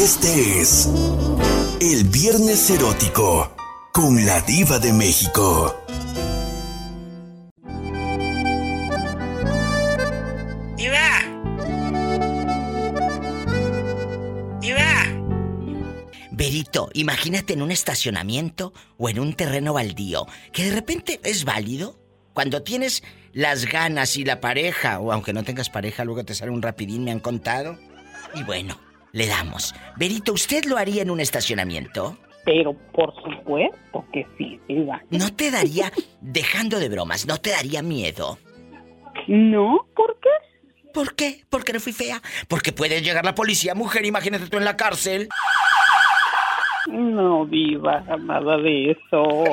Este es el Viernes Erótico con la Diva de México. ¡Diva! ¡Diva! Berito, imagínate en un estacionamiento o en un terreno baldío, que de repente es válido. Cuando tienes las ganas y la pareja, o aunque no tengas pareja, luego te sale un rapidín, me han contado. Y bueno, le damos. Berito, ¿usted lo haría en un estacionamiento? Pero por supuesto que sí, Diva. ¿No te daría, dejando de bromas, no te daría miedo? No, ¿por qué? ¿Por qué? Porque no fui fea. Porque puede llegar la policía, mujer, imagínate tú en la cárcel. No, Diva, nada de eso.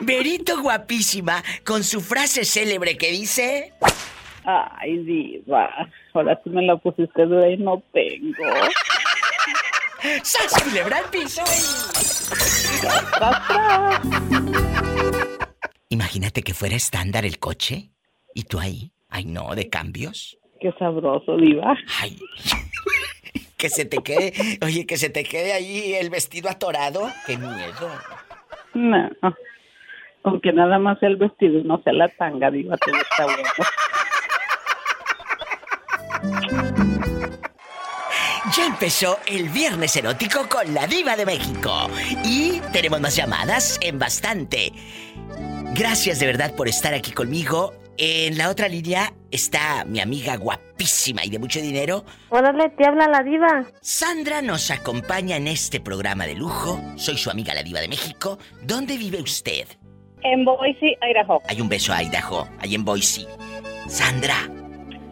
Berito guapísima, con su frase célebre que dice... Ay, Diva, ahora sí me la pusiste de y no tengo. ¡Sas, culebra al piso! Imagínate que fuera estándar el coche y tú ahí. Ay, no, de cambios. Qué sabroso, Diva. Ay. Que se te quede, oye, que se te quede ahí el vestido atorado. Qué miedo. No. Aunque nada más sea el vestido y no sea la tanga, Diva, todo está bueno. Ya empezó el viernes erótico con la diva de México. Y tenemos más llamadas en bastante. Gracias de verdad por estar aquí conmigo. En la otra línea está mi amiga guapísima y de mucho dinero. Órale, te habla la diva. Sandra nos acompaña en este programa de lujo. Soy su amiga la diva de México. ¿Dónde vive usted? En Boise, Idaho. Hay un beso a Idaho, ahí en Boise. Sandra.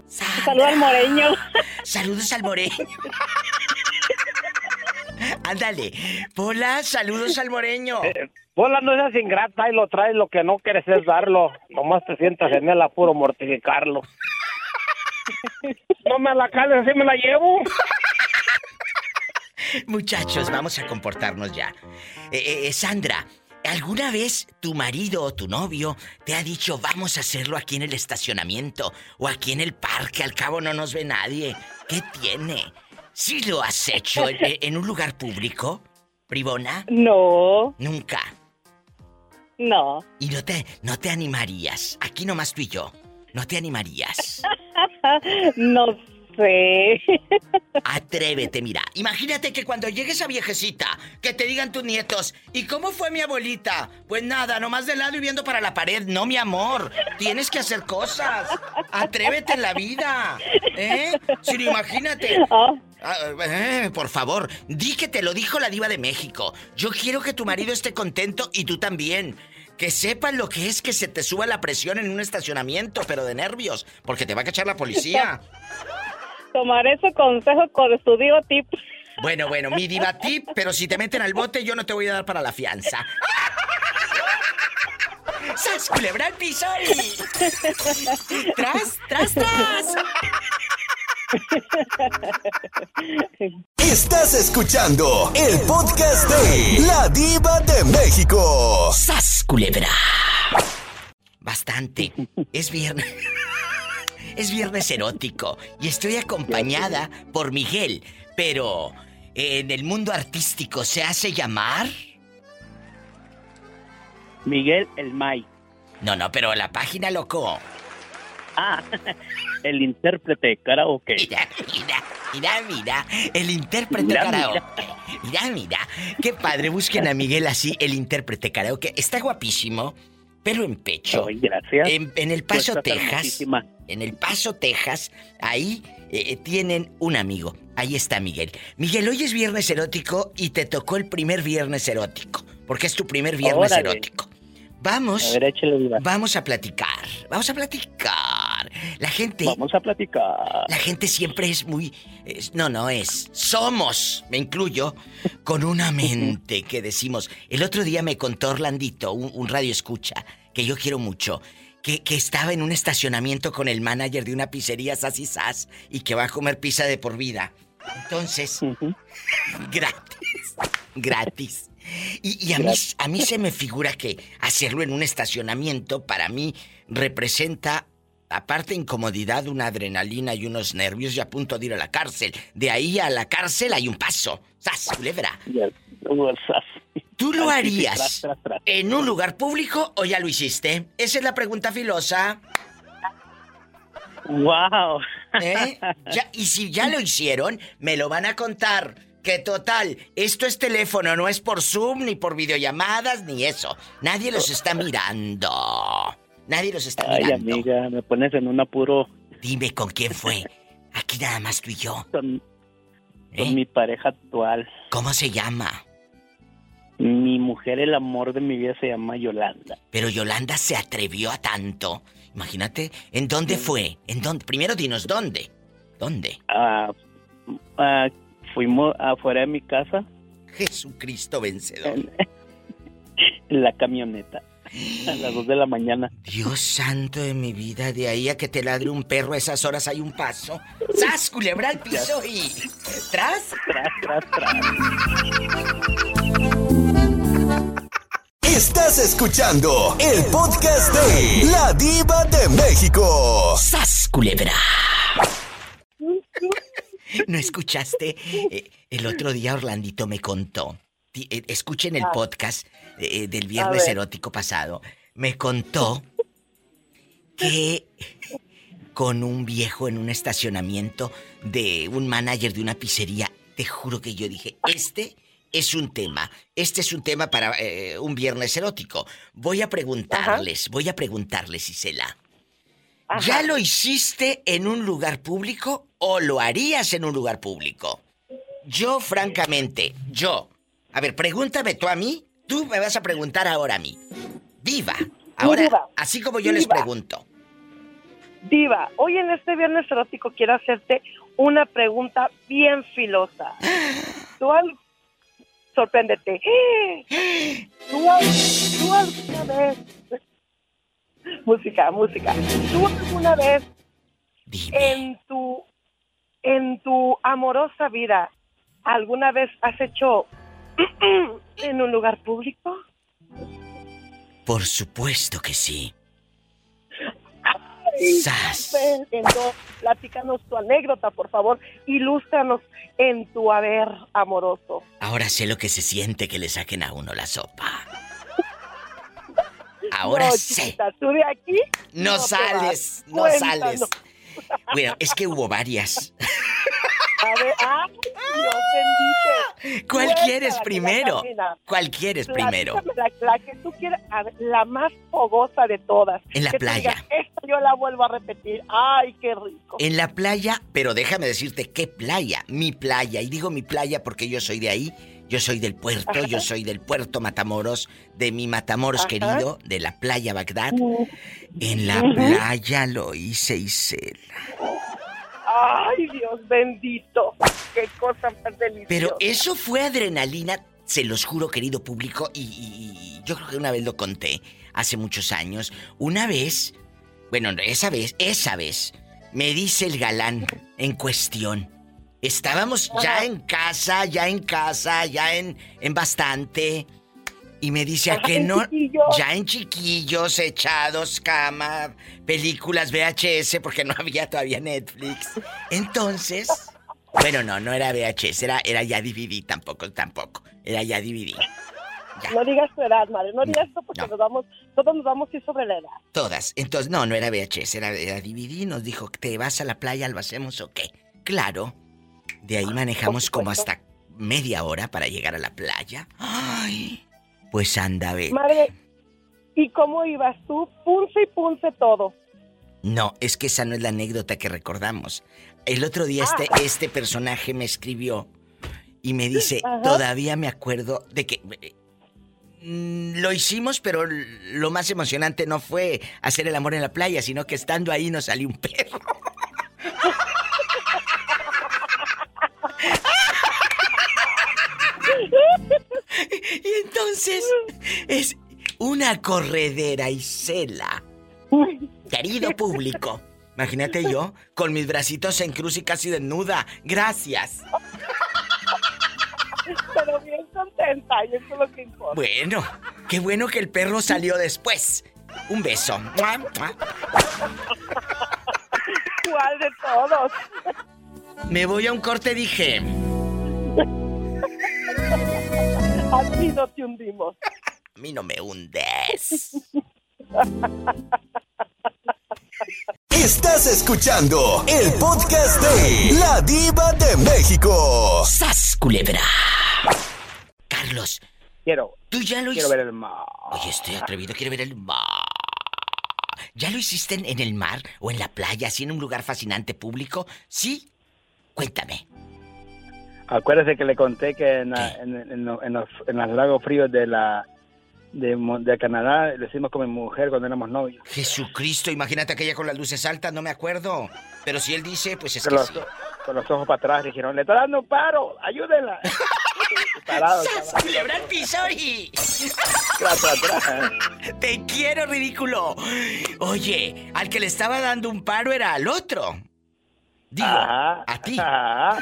Sandra. Saludos al moreño. Saludos al moreño. Ándale. Pola, saludos al moreño. Pola, no seas ingrata y lo traes, lo que no quieres es darlo. Nomás te sientas en el apuro mortificarlo. no me la cales, así me la llevo. Muchachos, vamos a comportarnos ya. Eh, eh, Sandra, ¿alguna vez tu marido o tu novio te ha dicho vamos a hacerlo aquí en el estacionamiento o aquí en el parque? Al cabo no nos ve nadie. ¿Qué tiene? ¿Sí lo has hecho en, en un lugar público, Bribona? No, Nunca. no. Y no te, no te animarías. Aquí nomás tú y yo. No te animarías. No sé. Atrévete, mira. Imagínate que cuando llegue esa viejecita, que te digan tus nietos, ¿y cómo fue mi abuelita? Pues nada, nomás de lado y viendo para la pared. No, mi amor. Tienes que hacer cosas. Atrévete en la vida. ¿Eh? Si no, imagínate. Ah, Ah, eh, por favor, di que te lo dijo la diva de México. Yo quiero que tu marido esté contento y tú también. Que sepan lo que es que se te suba la presión en un estacionamiento, pero de nervios, porque te va a cachar la policía. tomaré su consejo con su divo tip. Bueno, bueno, mi diva tip, pero si te meten al bote, yo no te voy a dar para la fianza. ¡Sas, culebra al piso y... ¡Tras, tras, tras! Estás escuchando el podcast de La Diva de México. ¡Sas, culebra! Bastante. Es viernes. Es viernes erótico y estoy acompañada por Miguel, pero en el mundo artístico se hace llamar. Miguel el May. No, no, pero la página loco. Ah, el intérprete karaoke. Mira, mira, mira, mira, el intérprete Mira, karaoke. Mira, mira, qué padre, busquen a Miguel así, el intérprete karaoke. Está guapísimo, pelo en pecho. Ay, gracias. En, en El Paso, Texas. En El Paso, Texas, ahí eh, tienen un amigo. Ahí está Miguel. Miguel, hoy es viernes erótico y te tocó el primer viernes erótico, porque es tu primer viernes Órale. erótico. Vamos, A ver, vamos a platicar. Vamos a platicar. La gente Vamos a platicar. la gente siempre es muy... es- no, no es. Somos, me incluyo, con una mente que decimos... El otro día me contó Orlandito, un, un radio escucha, que yo quiero mucho, que, que estaba en un estacionamiento con el manager de una pizzería Sas y Sas y que va a comer pizza de por vida. Entonces, gratis, gratis. Y, y a, mí, a mí se me figura que hacerlo en un estacionamiento para mí representa aparte incomodidad, una adrenalina y unos nervios y a punto de ir a la cárcel. De ahí a la cárcel hay un paso. ¡Sas, culebra! ¿Tú lo harías en un lugar público o ya lo hiciste? Esa es la pregunta filosa. ¡Wow! ¿eh? Ya- y si ya lo hicieron, me lo van a contar. Que total, esto es teléfono, no es por Zoom, ni por videollamadas, ni eso. Nadie los está mirando. Nadie los está Ay, mirando. amiga, me pones en un apuro Dime con quién fue. Aquí nada más tú y yo. con, ¿eh? con mi pareja actual. ¿Cómo se llama? Mi mujer, el amor de mi vida, se llama Yolanda. Pero Yolanda se atrevió a tanto. Imagínate, ¿en dónde fue? ¿En dónde? Primero dinos dónde. ¿Dónde? Ah, ah, fuimos afuera de mi casa Jesucristo vencedor. en, en la camioneta a las 2 de la mañana. Dios santo de mi vida, de ahí a que te ladre un perro a esas horas hay un paso. ¡Sas, culebra al piso y... ¿Tras? Tras, tras, tras. Estás escuchando el podcast de La Diva de México. ¡Sas, culebra! ¿No escuchaste? Eh, el otro día Orlandito me contó. Eh, Escuchen el podcast eh, del viernes erótico pasado. Me contó que con un viejo en un estacionamiento de un manager de una pizzería, te juro que yo dije, este es un tema, este es un tema para eh, un viernes erótico. Voy a preguntarles, voy a preguntarles, Isela. ¿Ya lo hiciste en un lugar público o lo harías en un lugar público? Yo, francamente, yo. A ver, pregúntame tú a mí, tú me vas a preguntar ahora a mí. Viva. Ahora, Diva. así como yo les Diva. pregunto. Diva, hoy en este viernes erótico quiero hacerte una pregunta bien filosa. ¿Tú al... Sorpréndete. ¿Tú, al- tú alguna vez... Música, música. ¿Tú alguna vez Dime. en tu en tu amorosa vida alguna vez has hecho en un lugar público? Por supuesto que sí. Ay, ¡Sas! Entonces, platícanos tu anécdota, por favor. Ilústranos en tu haber amoroso. Ahora sé lo que se siente que le saquen a uno la sopa. Ahora no, sé. chiquita, tú de aquí No, sales, no Cuéntanos. sales. Bueno, es que hubo varias. A ver, ¡ay, Dios bendito! ¿Cuál quieres primero? ¿Cuál quieres primero? La, la que tú quieras, a ver, la más fogosa de todas. En la Que playa. digas, Esta yo la vuelvo a repetir. ¡Ay, qué rico! En la playa, pero déjame decirte qué playa, mi playa. Y digo mi playa porque yo soy de ahí, yo soy del puerto, Ajá. yo soy del puerto Matamoros, de mi Matamoros Ajá. querido, de la playa Bagdad. Mm. En la playa lo hice, Isela. ¡Ay, Dios bendito! ¡Qué cosa más deliciosa! Pero eso fue adrenalina, se los juro, querido público, y, y- y yo creo que una vez lo conté, hace muchos años. Una vez, bueno, no, esa vez, esa vez, me dice el galán en cuestión. Estábamos ya en casa, ya en casa, ya en, en bastante. Y me dice, ¿a en no? Ya en chiquillos, echados, cama, películas VHS, porque no había todavía Netflix. Entonces, bueno, no, no era VHS, era, era ya DVD, tampoco, tampoco. Era ya DVD. Ya, No digas tu edad, madre. No digas esto porque No. nos vamos, todos nos vamos a ir sobre la edad. todas. Entonces, no, no era VHS, era, era DVD. Nos dijo, ¿te vas a la playa, lo hacemos o qué? Claro. De ahí manejamos como hasta media hora para llegar a la playa. Ay, pues anda, ve. Madre, ¿y cómo ibas tú? Punce y punce todo. No, es que esa no es la anécdota que recordamos. El otro día Ah. este, este personaje me escribió y me dice, Ajá. todavía me acuerdo de que... mm, Lo hicimos, pero lo más emocionante no fue hacer el amor en la playa, sino que estando ahí nos salió un perro. y entonces es una corredera y cela. Querido público, imagínate yo con mis bracitos en cruz y casi desnuda. Gracias. Pero bien contenta, y eso es lo que importa. Bueno, qué bueno que el perro salió después. Un beso. ¿Cuál de todos? Me voy a un corte, dije. Así no te hundimos. A mí no me hundes. Estás escuchando el podcast de La Diva de México. ¡Sas, culebra! Carlos, Quiero, tú ya lo quiero hiciste. ver el mar. Oye, estoy atrevido, quiero ver el mar. ¿Ya lo hiciste en, en el mar o en la playa, así en un lugar fascinante público? ¿Sí? Cuéntame. Acuérdese que le conté que en, la- ¿Qué? en, en los, en lagos fríos de la de, Canadá lo hicimos con mi mujer cuando éramos novios. Jesucristo, imagínate aquella con las luces altas, no me acuerdo. Pero si él dice, pues es Con que los, sí. con los ojos para atrás dijeron, le está dando un paro, ayúdenla. Parado, ¡Sas, estaba- culebra al piso y... ¡Te quiero, ridículo! Oye, al que le estaba dando un paro era al otro. Digo, Ajá, a ti. ajá.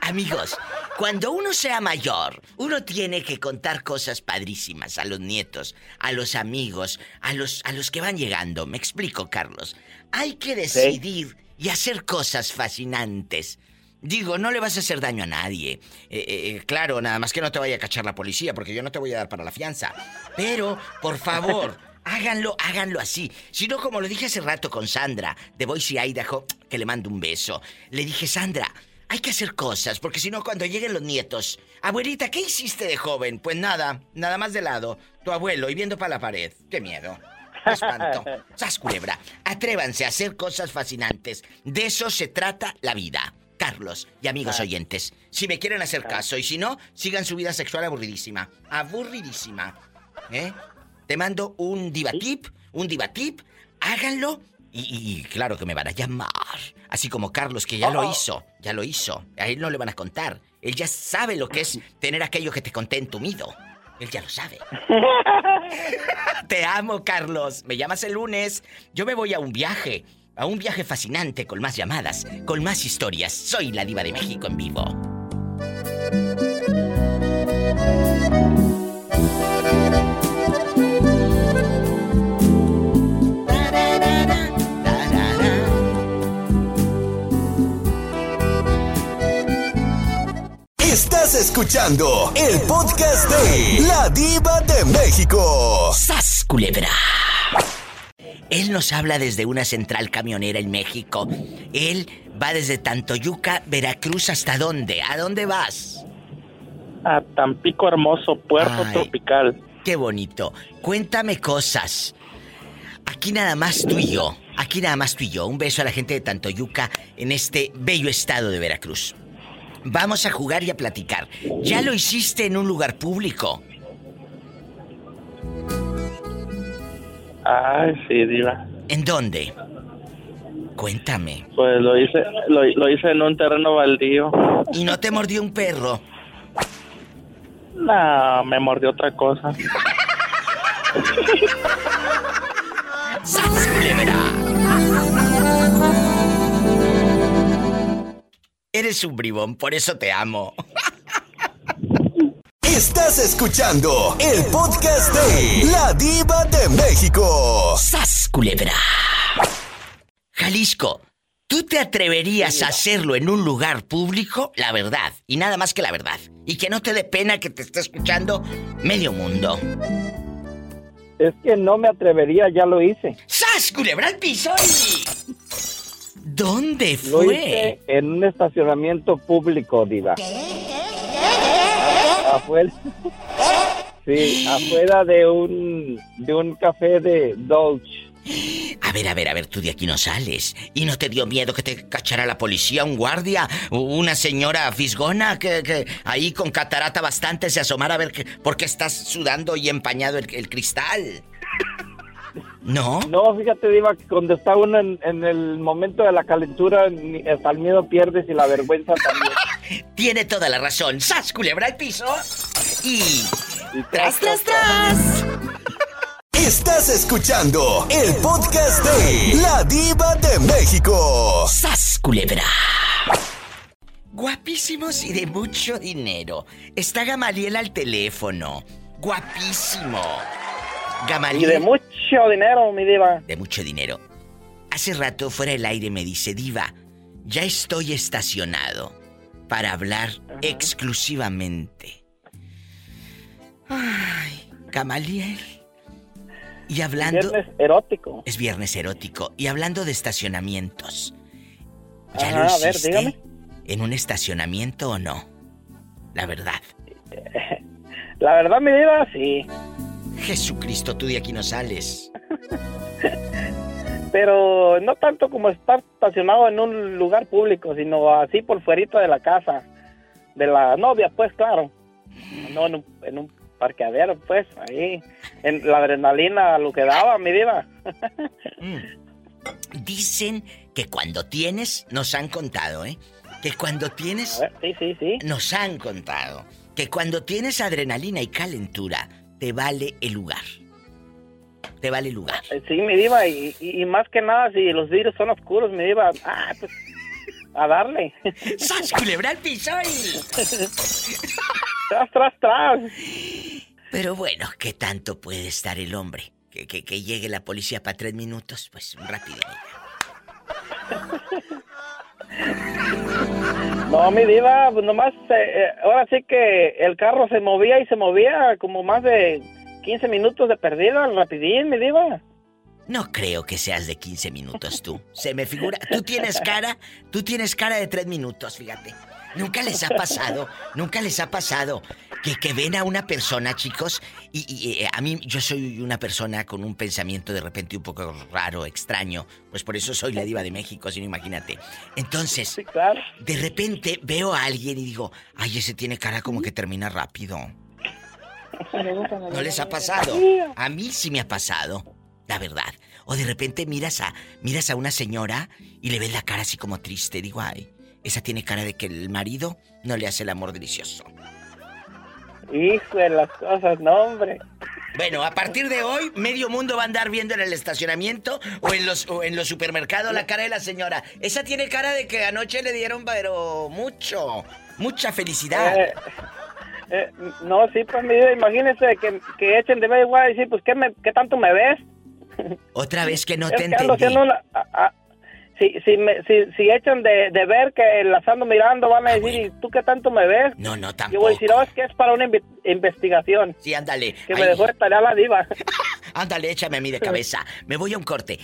Amigos, cuando uno sea mayor, uno tiene que contar cosas padrísimas a los nietos, a los amigos, a los, a los que van llegando. Me explico, Carlos. Hay que decidir y hacer cosas fascinantes. Digo, no le vas a hacer daño a nadie. Eh, eh, claro, nada más que no te vaya a cachar la policía, porque yo no te voy a dar para la fianza. Pero, por favor, háganlo, háganlo así. Si no, como lo dije hace rato con Sandra, de Boise, Idaho, que le mando un beso. Le dije, Sandra, hay que hacer cosas, porque si no, cuando lleguen los nietos. Abuelita, ¿qué hiciste de joven? Pues nada, nada más de lado. Tu abuelo y viendo para la pared. ¡Qué miedo! ¡Qué espanto! ¡Sas culebra! Atrévanse a hacer cosas fascinantes. De eso se trata la vida. Carlos y amigos oyentes, si me quieren hacer caso y si no, sigan su vida sexual aburridísima. Aburridísima. ¿Eh? Te mando un divatip, un divatip, háganlo y, y- y claro que me van a llamar. Así como Carlos, que ya lo hizo, ya lo hizo. A él no le van a contar. Él ya sabe lo que es tener aquello que te conté entumido. Él ya lo sabe. Te amo, Carlos. Me llamas el lunes. Yo me voy a un viaje. A un viaje fascinante con más llamadas, con más historias. Soy la diva de México en vivo. Estás escuchando el podcast de La Diva de México. ¡Sas, culebra! Él nos habla desde una central camionera en México. Él va desde Tantoyuca, Veracruz, ¿hasta dónde? ¿A dónde vas? A Tampico Hermoso, Puerto Ay. Tropical. Qué bonito. Cuéntame cosas. Aquí nada más tú y yo. Aquí nada más tú y yo. Un beso a la gente de Tantoyuca en este bello estado de Veracruz. Vamos a jugar y a platicar. ¿Ya lo hiciste en un lugar público? Ay, sí, diva. ¿En dónde? Cuéntame. Pues lo hice, lo, lo hice en un terreno baldío. ¿Y no te mordió un perro? No, me mordió otra cosa. Eres un bribón, por eso te amo. Estás escuchando el podcast de La Diva de México. ¡Sas, culebra! Jalisco, ¿tú te atreverías a hacerlo en un lugar público? La verdad, y nada más que la verdad. Y que no te dé pena que te esté escuchando medio mundo. Es que no me atrevería, ya lo hice. ¡Sas, culebra al piso! y- ¿Dónde Lo fue? hice en un estacionamiento público, Diva. Afuera. Sí, afuera de un de un café de Dolce. A ver, a ver, a ver, tú de aquí no sales. ¿Y no te dio miedo que te cachara la policía, un guardia, o una señora fisgona que, que ahí con catarata bastante se asomara a ver que, por qué estás sudando y empañado el, el cristal? ¿No? No, fíjate, Diva, que cuando está uno en, en el momento de la calentura, hasta el miedo pierdes y la vergüenza también. Tiene toda la razón. ¡Sas, culebra al piso! Y... Y ¡Tras, tras, tras! Estás escuchando el podcast de La Diva de México. ¡Sas, culebra! Guapísimos y de mucho dinero. Está Gamaliel al teléfono. Guapísimo. Y Gamaliel. de mucho dinero, mi diva. de mucho dinero. hace rato fuera del aire me dice, Diva, ya estoy estacionado para hablar exclusivamente. Ay, Camaliel. Y hablando... Viernes erótico. Es viernes erótico. Y hablando de estacionamientos. ¿Ya Ajá, lo a ver, hiciste dígame. en un estacionamiento o no? La verdad. La verdad, mi diva, sí. Jesucristo, tú de aquí no sales. Pero no tanto como estar estacionado en un lugar público, sino así por fuerita de la casa. De la novia, pues, claro. No en un, en un parqueadero, pues, ahí. En la adrenalina, lo que daba, mi diva. Dicen que cuando tienes, nos han contado, ¿eh? Que cuando tienes, ver, sí, sí, sí. nos han contado, que cuando tienes adrenalina y calentura, te vale el lugar. Te vale el lugar. Eh, Sí, mi diva, y, y- y más que nada, si los vidrios son oscuros, mi diva, ah, pues, a darle. ¡Sas, culebra al piso tras, tras, tras. Pero bueno, ¿qué tanto puede estar el hombre? Que, que, que llegue la policía para tres minutos, pues rápido. No, mi diva, pues nomás, eh, eh, ahora sí que el carro se movía y se movía como más de 15 minutos de perdida, rapidín, mi diva. No creo que seas de 15 minutos tú. Se me figura. Tú tienes cara, tú tienes cara de tres minutos, fíjate. Nunca les ha pasado, nunca les ha pasado que, que ven a una persona, chicos, y, y, eh, a mí yo soy una persona con un pensamiento de repente un poco raro, extraño, pues por eso soy la diva de México, si no imagínate. Entonces, Sí, claro. de repente veo a alguien y digo, ay, ese tiene cara como que termina rápido. ¿No les ha pasado? A mí sí me ha pasado, la verdad. O de repente miras a, miras a una señora y le ves la cara así como triste. Digo, ay, esa tiene cara de que el marido no le hace el amor delicioso. Hijo de las cosas, no, hombre. Bueno, a partir de hoy, medio mundo va a andar viendo en el estacionamiento o en los, o en los supermercados la cara de la señora. Esa tiene cara de que anoche le dieron, pero mucho, mucha felicidad. Eh, eh, no, sí, pues, mi diva, imagínese que, que echen de vez igual y decir, pues, ¿qué, me, ¿qué tanto me ves? Otra vez que no Es te que ando entendí. haciendo una- a- si, si, me, si, si echan de, de ver que las ando mirando, van a decir, ¿y tú qué tanto me ves? No, no, Yo tampoco. voy a decir, no, es que es para una inve- investigación. Sí, ándale. Que me dejó de tarea la diva. Ándale, échame a mí de cabeza. Me voy a un corte.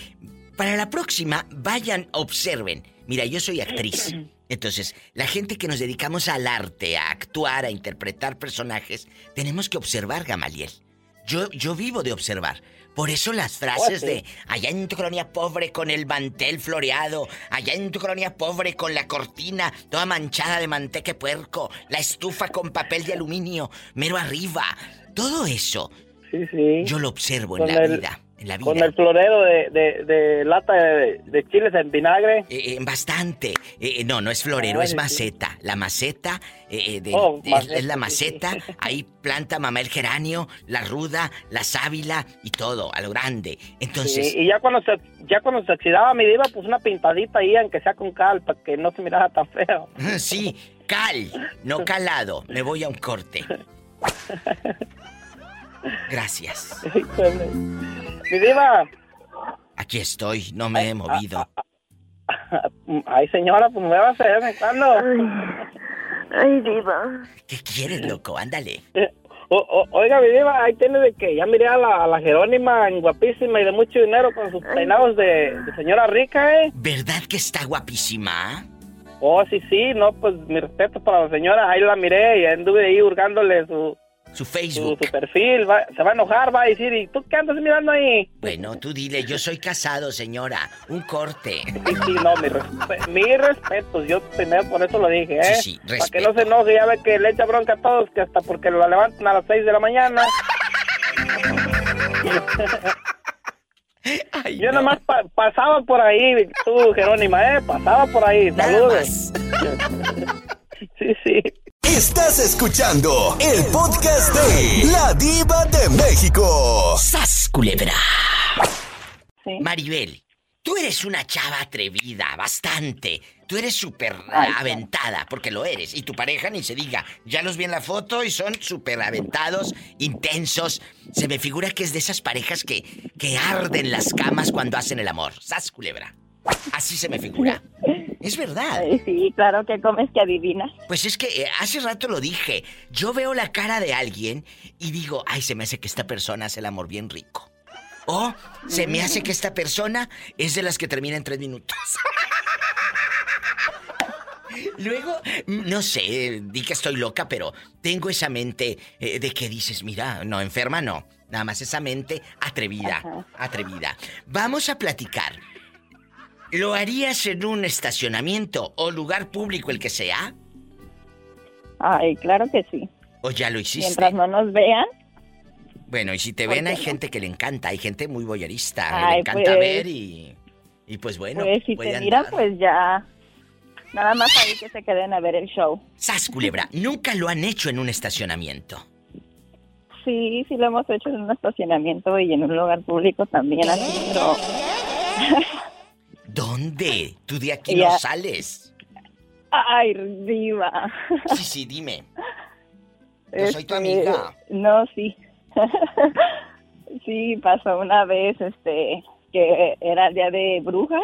Para la próxima, vayan, observen. Mira, yo soy actriz. Entonces, la gente que nos dedicamos al arte, a actuar, a interpretar personajes, tenemos que observar, Gamaliel. Yo, yo vivo de observar. Por eso las frases sí. de allá en tu colonia pobre con el mantel floreado, allá en tu colonia pobre con la cortina toda manchada de manteca de puerco, la estufa con papel de aluminio, mero arriba. Todo eso Sí, sí. yo lo observo en la el- vida. En la vida. Con el florero de, de, de lata de, de chiles en vinagre. Eh, eh, bastante. Eh, no, no es florero, Ay, es sí. maceta. La maceta de- Oh, es, maceta, es la maceta. sí. Ahí planta mamá el geranio, la ruda, la sábila y todo, a lo grande. Entonces, Sí, y ya cuando se ya cuando se oxidaba mi diva, pues una pintadita ahí, aunque sea con cal, para que no se mirara tan feo. sí, cal, no calado. Me voy a un corte. Gracias. Mi diva, Aquí estoy, no me he movido. ay señora, pues me va a hacer vez en cuando. Ay, diva. ¿Qué quieres, loco? Ándale. Eh, o- o- oiga, mi diva, ahí tiene de que ya miré a la, a la Jerónima en guapísima y de mucho dinero con sus peinados de, de señora rica, ¿eh? ¿Verdad que está guapísima? Oh, sí, sí, no, pues mi respeto para la señora, ahí la miré y anduve ahí hurgándole su, Su su, Facebook. su perfil, va- se va a enojar, va a decir, ¿y tú qué andas mirando ahí? Bueno, tú dile, yo soy casado, señora. Un corte. Sí, sí, no, mi, respe- mi respeto, yo primero por eso lo dije, ¿eh? Sí, sí, Para que no se enoje, ya ve que le echa bronca a todos, que hasta porque lo levantan a las 6 de la mañana. Ay, Yo no. nomás pa- pasaba por ahí, tú, Jerónima, ¿eh? Pasaba por ahí, saludos. Sí, sí. Estás escuchando el podcast de La Diva de México. ¡Sas, culebra! Sí. Maribel, tú eres una chava atrevida, bastante. Tú eres súper aventada, porque lo eres. Y tu pareja ni se diga. Ya los vi en la foto y son súper aventados, intensos. Se me figura que es de esas parejas que, que arden las camas cuando hacen el amor. ¡Sas, culebra! Así se me figura. Es verdad. Sí, claro que comes que adivinas. Pues es que eh, hace rato lo dije. Yo veo la cara de alguien y digo, ay, se me hace que esta persona hace el amor bien rico. O se me hace que esta persona es de las que termina en tres minutos. Luego, no sé, di que estoy loca, pero tengo esa mente eh, de que dices, mira, no, enferma no. Nada más esa mente atrevida, Ajá. atrevida. Vamos a platicar. ¿Lo harías en un estacionamiento o lugar público, el que sea? Ay, claro que sí. ¿O ya lo hiciste? Mientras no nos vean. Bueno, y si te ¿Por ven, hay no? gente que le encanta, hay gente muy boyerista, le encanta pues. ver y. Y pues bueno. pues si te miran, pues ya. Nada más ahí que se queden a ver el show. Sas, culebra, nunca lo han hecho en un estacionamiento. Sí, sí lo hemos hecho en un estacionamiento y en un lugar público también así, pero ¿Dónde? Tú de aquí no sales. ay, diva. Sí, sí, dime. Yo soy tu Este, amiga. No, sí. sí, pasó una vez, este, que era el día de brujas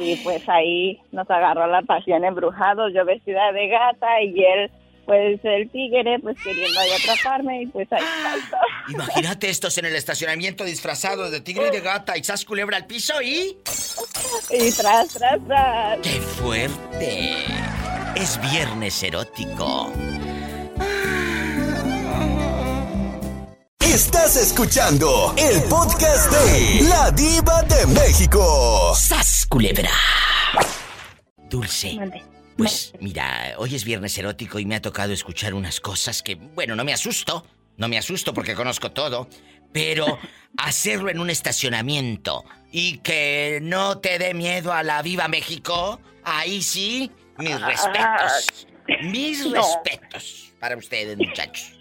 y pues ahí nos agarró la pasión embrujados, yo vestida de gata y él, pues el tigre, pues queriendo ahí atraparme y pues ahí saltó. Imagínate estos en el estacionamiento disfrazados de tigre y de gata y sas culebra al piso y. Y tras, tras, tras. ¡Qué fuerte! Es viernes erótico. Estás escuchando el podcast de La Diva de México. ¡Sas culebra! Dulce. Mande. Pues mira, hoy es viernes erótico y me ha tocado escuchar unas cosas que, bueno, no me asusto, no me asusto porque conozco todo, pero hacerlo en un estacionamiento y que no te dé miedo a la viva México, ahí sí, mis respetos. Mis No. respetos para ustedes, muchachos.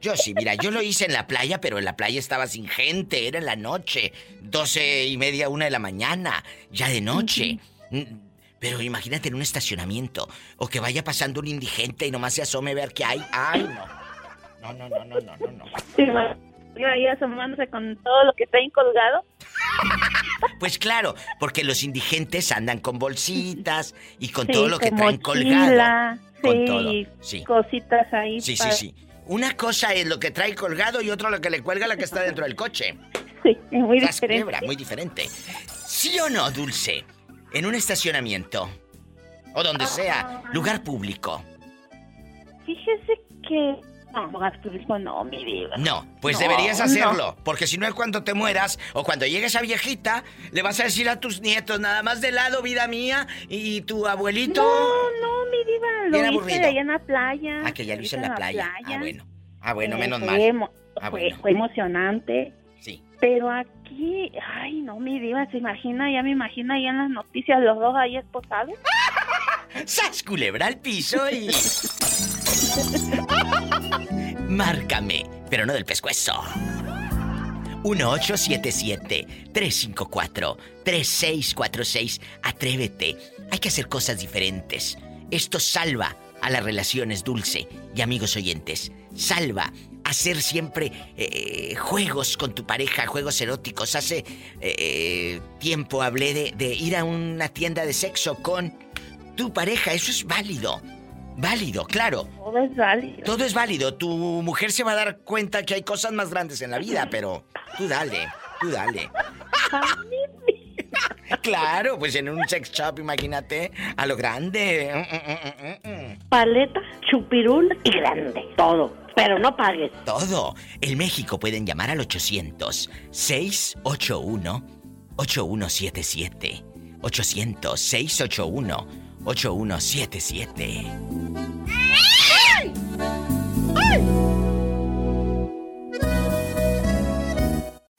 Yo sí, mira, yo lo hice en la playa, pero en la playa estaba sin gente, era en la noche, doce y media, una de la mañana, ya de noche. Pero imagínate en un estacionamiento, o que vaya pasando un indigente y nomás se asome a ver qué hay. ¡Ay, no! No, no, no, no, no, no, no. Sí, yo ahí asomándose con todo lo que está colgado. Pues claro, porque los indigentes andan con bolsitas y con Sí, todo lo que traen mochila, colgado. Con sí, todo, sí. Cositas ahí. Sí, sí, para- sí. Una cosa es lo que trae colgado y otra lo que le cuelga la que está dentro del coche. Sí, es muy Sas, diferente. culebra, muy diferente. ¿Sí o no, Dulce? En un estacionamiento. O donde sea, lugar público. Fíjese que... No, lugar público no, mi vida. No, pues No, deberías no. hacerlo. Porque si no es cuando te mueras o cuando llegue esa viejita, le vas a decir a tus nietos, nada más de lado, vida mía, y tu abuelito. No, no, mi diva, lo Bien hice aburrido. allá en la playa. Ah, que ya lo hice en la playa. Ah, bueno. Ah, bueno, Eh, menos mal. Ah, fue, bueno. fue emocionante. Sí. Pero aquí, ay, no, mi diva, se imagina, ya me imagino ahí en las noticias los dos ahí esposados. ¡Sas, culebra al piso y... Márcame, pero no del pescuezo. 1877-354-3646. Atrévete. Hay que hacer cosas diferentes. Esto salva a las relaciones dulce y amigos oyentes. Salva hacer siempre eh, juegos con tu pareja, juegos eróticos. Hace eh, tiempo hablé de, de ir a una tienda de sexo con tu pareja. Eso es válido. Válido, claro. Todo es válido. Todo es válido. Tu mujer se va a dar cuenta que hay cosas más grandes en la vida, pero tú dale, tú dale. Claro, pues en un sex shop, imagínate, a lo grande. Mm, mm, mm. Paleta, chupirul y grande. Todo. Pero no pagues. Todo. En México pueden llamar al 800-681-8177. 800-681-8177.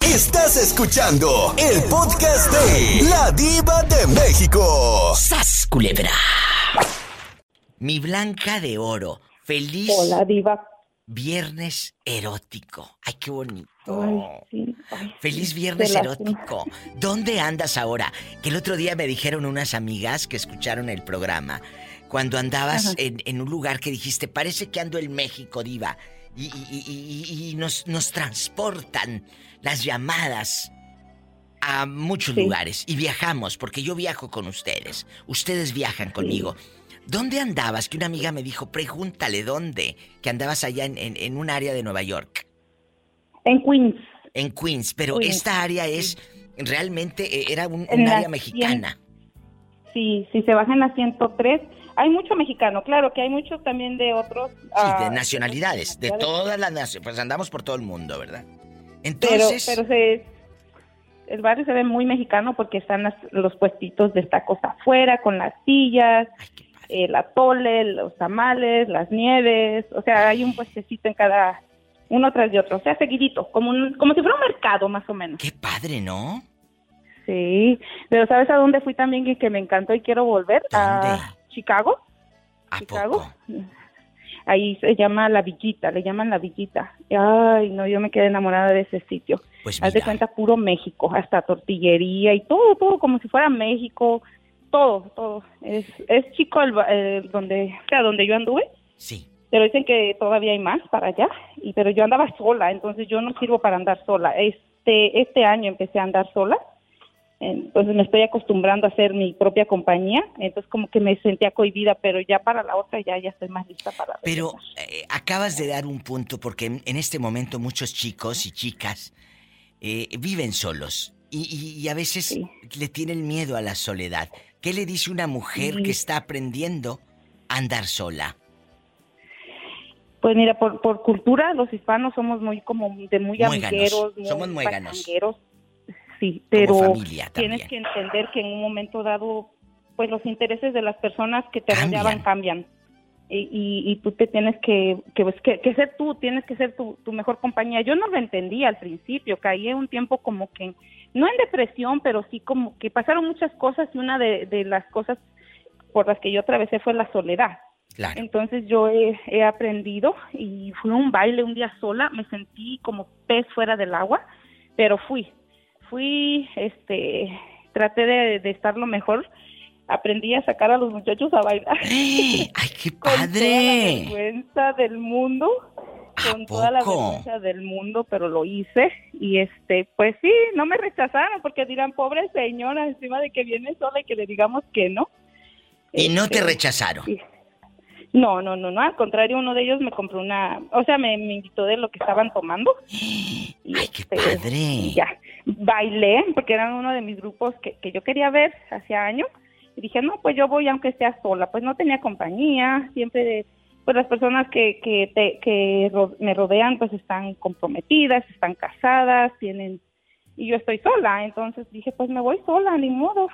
Estás escuchando el podcast de La Diva de México. ¡Sas, culebra! Mi blanca de oro. Feliz Hola, diva. Viernes erótico. Ay, qué bonito. Ay, sí. Ay, Feliz viernes erótico. ¿Dónde andas ahora? Que el otro día me dijeron unas amigas que escucharon el programa. Cuando andabas en, en un lugar que dijiste, parece que ando en México, diva. Y, y- y- y- y nos, nos transportan las llamadas a muchos lugares y viajamos, porque yo viajo con ustedes. Ustedes viajan conmigo. ¿Dónde andabas? Que una amiga me dijo, pregúntale dónde, que andabas allá en, en- en un área de Nueva York. En Queens. En Queens, pero Queens, esta área es, realmente eh, era un, área mexicana. Sí, si se baja en la 103, hay mucho mexicano, claro que hay muchos también de otros. Sí, ah, de nacionalidades, de todas las naciones. Pues andamos por todo el mundo, ¿verdad? Pero, Entonces, pero se, el barrio se ve muy mexicano porque están las- los puestitos de tacos afuera con las sillas, el atole, los tamales, las nieves, o sea, hay un puestecito en cada uno tras de otro, o sea, seguidito, como un, como si fuera un mercado más o menos. qué padre, ¿no? Sí, pero ¿sabes a dónde fui también y que me encantó y quiero volver? A Chicago. ¿A Chicago. Ahí se llama La Villita, le llaman La Villita. Ay, no, yo me quedé enamorada de ese sitio. Pues Haz de cuenta puro México, hasta tortillería y todo, todo como si fuera México, todo, todo. Es, es chico el, donde, o sea, donde yo anduve. Sí. Pero dicen que todavía hay más para allá, y pero yo andaba sola, entonces yo no sirvo para andar sola. Este este año empecé a andar sola, entonces me estoy acostumbrando a hacer mi propia compañía, entonces como que me sentía cohibida, pero ya para la otra ya ya estoy más lista para. Pero eh, acabas de dar un punto porque en, en este momento muchos chicos y chicas eh, viven solos y, y- y a veces le tienen miedo a la soledad. ¿Qué le dice una mujer Sí. que está aprendiendo a andar sola? Pues mira, por, por cultura los hispanos somos muy como de muy Muéganos. amigueros, muy Somos muéganos. Sí, pero tienes que entender que en un momento dado, pues los intereses de las personas que te rodeaban cambian. Y, y, y tú te tienes que, que, pues, que, que ser tú, tienes que ser tu, tu mejor compañía. Yo no lo entendía al principio, caí un tiempo como que, no en depresión, pero sí como que pasaron muchas cosas y una de, de las cosas por las que yo atravesé fue la soledad. Entonces yo he, he aprendido y fui a un baile un día sola, me sentí como pez fuera del agua, pero fui, fui, este, traté de, de estar lo mejor, aprendí a sacar a los muchachos a bailar. ¡Ay, qué Con toda la padre! vergüenza del mundo, con toda la vergüenza del mundo, pero lo hice y este, pues sí, no me rechazaron porque dirán, pobre señora, encima de que viene sola y que le digamos que no. Y no te Este, rechazaron. No, no, no, no, al contrario, uno de ellos me compró una, o sea, me, me invitó de lo que estaban tomando. Y ¡Ay, qué padre! Y ya, bailé, porque eran uno de mis grupos que, que yo quería ver hace años. Y dije, no, pues yo voy aunque sea sola. Pues no tenía compañía, siempre, de, pues las personas que, que, te- que ro- me rodean, pues están comprometidas, están casadas, tienen... Y yo estoy sola, entonces dije, pues me voy sola, ni modo.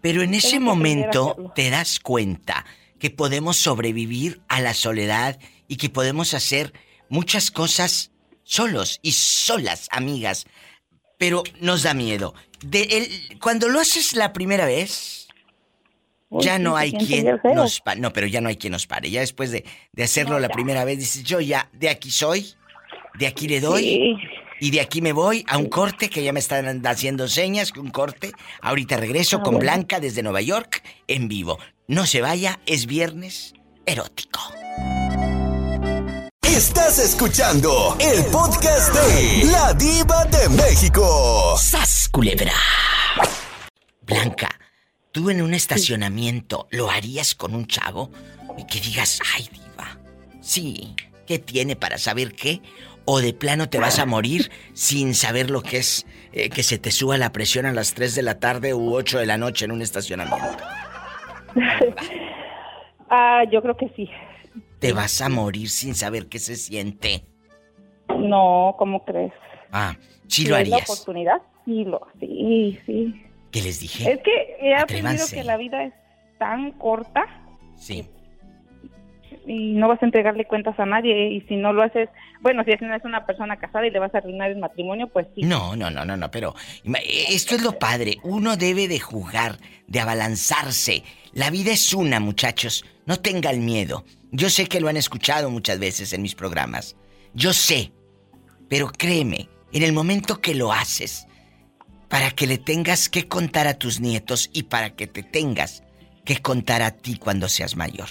Pero en ese momento te das cuenta que podemos sobrevivir a la soledad y que podemos hacer muchas cosas solos y solas, amigas. Pero nos da miedo. De el- cuando lo haces la primera vez, Uy, ya no hay quien nos pare. No, pero ya no hay quien nos pare. Ya después de, de hacerlo No, la primera vez, dices, yo ya, de aquí soy, de aquí le doy. Sí. Y de aquí me voy a un corte que ya me están haciendo señas, que un corte. Ahorita regreso Ah, con bueno. Blanca desde Nueva York en vivo. No se vaya, es viernes erótico. Estás escuchando el podcast de La Diva de México. ¡Sas, culebra! Blanca, tú en un estacionamiento lo harías con un chavo y que digas, ay, diva, sí, ¿qué tiene para saber qué? O de plano te vas a morir sin saber lo que es eh, que se te suba la presión a las 3 de la tarde u 8 de la noche en un estacionamiento. Ah, yo creo que sí. Te vas a morir sin saber qué se siente. No, ¿cómo crees? Ah, sí lo hay la harías. oportunidad, sí, lo, sí, sí. ¿Qué les dije? Es que he aprendido Atrévanse. que la vida es tan corta Sí. y no vas a entregarle cuentas a nadie y si no lo haces, bueno, si no es una persona casada y le vas a arruinar el matrimonio, pues sí. No, no, no, no, no, pero ima- esto es lo padre. Uno debe de jugar, de abalanzarse. La vida es una, muchachos. No tengan miedo. Yo sé que lo han escuchado muchas veces en mis programas. Yo sé. Pero créeme, en el momento que lo haces, para que le tengas que contar a tus nietos y para que te tengas que contar a ti cuando seas mayor.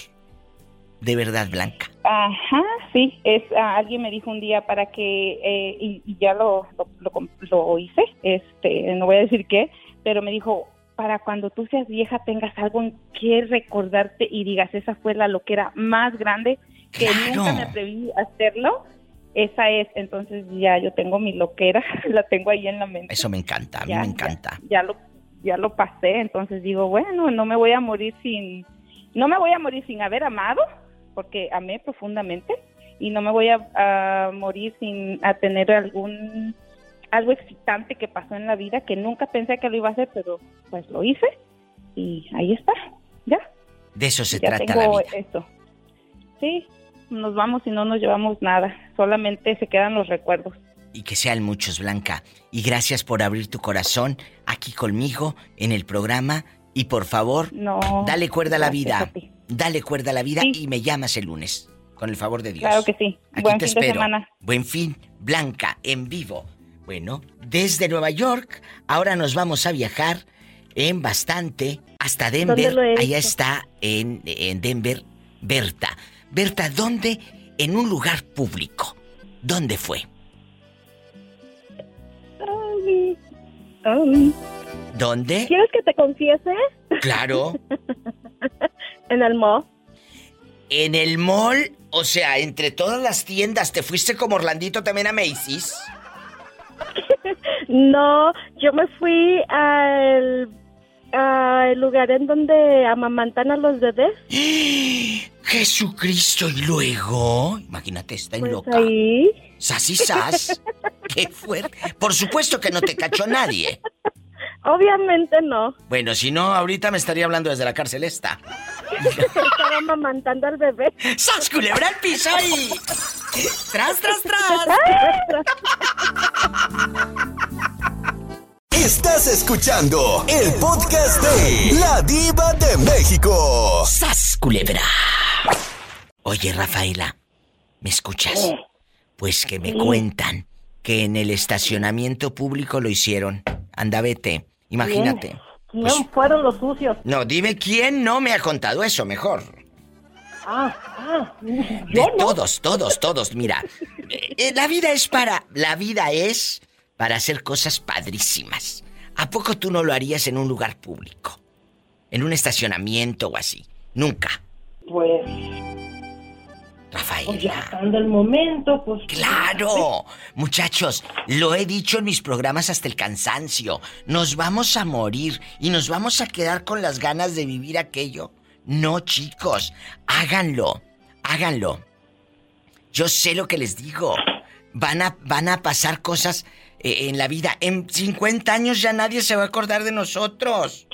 De verdad, Blanca. Ajá, Sí, es ah, alguien me dijo un día para que eh, y, y ya lo, lo, lo- lo hice, este, no voy a decir qué, pero me dijo para cuando tú seas vieja tengas algo en que recordarte y digas esa fue la loquera más grande que Claro. nunca me atreví a hacerlo. Esa es, entonces ya yo tengo mi loquera, la tengo ahí en la mente. Eso me encanta, a mí Ya, me encanta. ya lo ya lo pasé, entonces digo, bueno, no me voy a morir sin no me voy a morir sin haber amado, porque amé profundamente y no me voy a, a morir sin a tener algún algo excitante que pasó en la vida que nunca pensé que lo iba a hacer, pero pues lo hice y ahí está. Ya. De eso se ya trata la tengo vida. esto. Sí, nos vamos y no nos llevamos nada, solamente se quedan los recuerdos. Y que sean muchos, Blanca. Y gracias por abrir tu corazón aquí conmigo en el programa. Y por favor, No. dale cuerda a la vida. a. Dale cuerda a la vida y me llamas el lunes. Con el favor de Dios. Claro que sí. Aquí Buen te fin de espero. semana. Buen fin, Blanca, en vivo. Bueno, desde Nueva York, ahora nos vamos a viajar en bastante hasta ¿Dónde Denver. Allá está en, en Denver, Berta. Berta, ¿dónde? En un lugar público. ¿Dónde fue? Ay, ay. ¿Dónde? ¿Quieres que te confiese? Claro. En el mall. En el mall, o sea, entre todas las tiendas, ¿te fuiste como Orlandito también a Macy's? No, yo me fui al, al lugar en donde amamantan a los bebés. Jesucristo, y luego, imagínate, está en Pues loca. ahí. Sas y sas. Qué fuerte. Por supuesto que no te cachó nadie. Obviamente no. Bueno, si no, ahorita me estaría hablando desde la cárcel esta. Estaba amamantando al bebé. ¡Sas, culebra al piso y... ¡Tras, tras, tras! Estás escuchando el podcast de La Diva de México. ¡Sas, culebra! Oye, Rafaela, ¿me escuchas? Pues que me cuentan que en el estacionamiento público lo hicieron. Anda, vete. Imagínate. ¿Quién Pues- fueron los sucios? No, dime quién no me ha contado eso, mejor. Ah, ah, De no. todos, todos, todos. Mira, eh, eh, la vida es para. La vida es para hacer cosas padrísimas. ¿A poco tú no lo harías en un lugar público? En un estacionamiento o así. Nunca. Pues, Rafael. pues ya estando el momento, pues... Claro. Muchachos, lo he dicho en mis programas hasta el cansancio. Nos vamos a morir y nos vamos a quedar con las ganas de vivir aquello. No, chicos, háganlo. Háganlo. Yo sé lo que les digo. Van a, van a pasar cosas en la vida. En 50 años ya nadie se va a acordar de nosotros.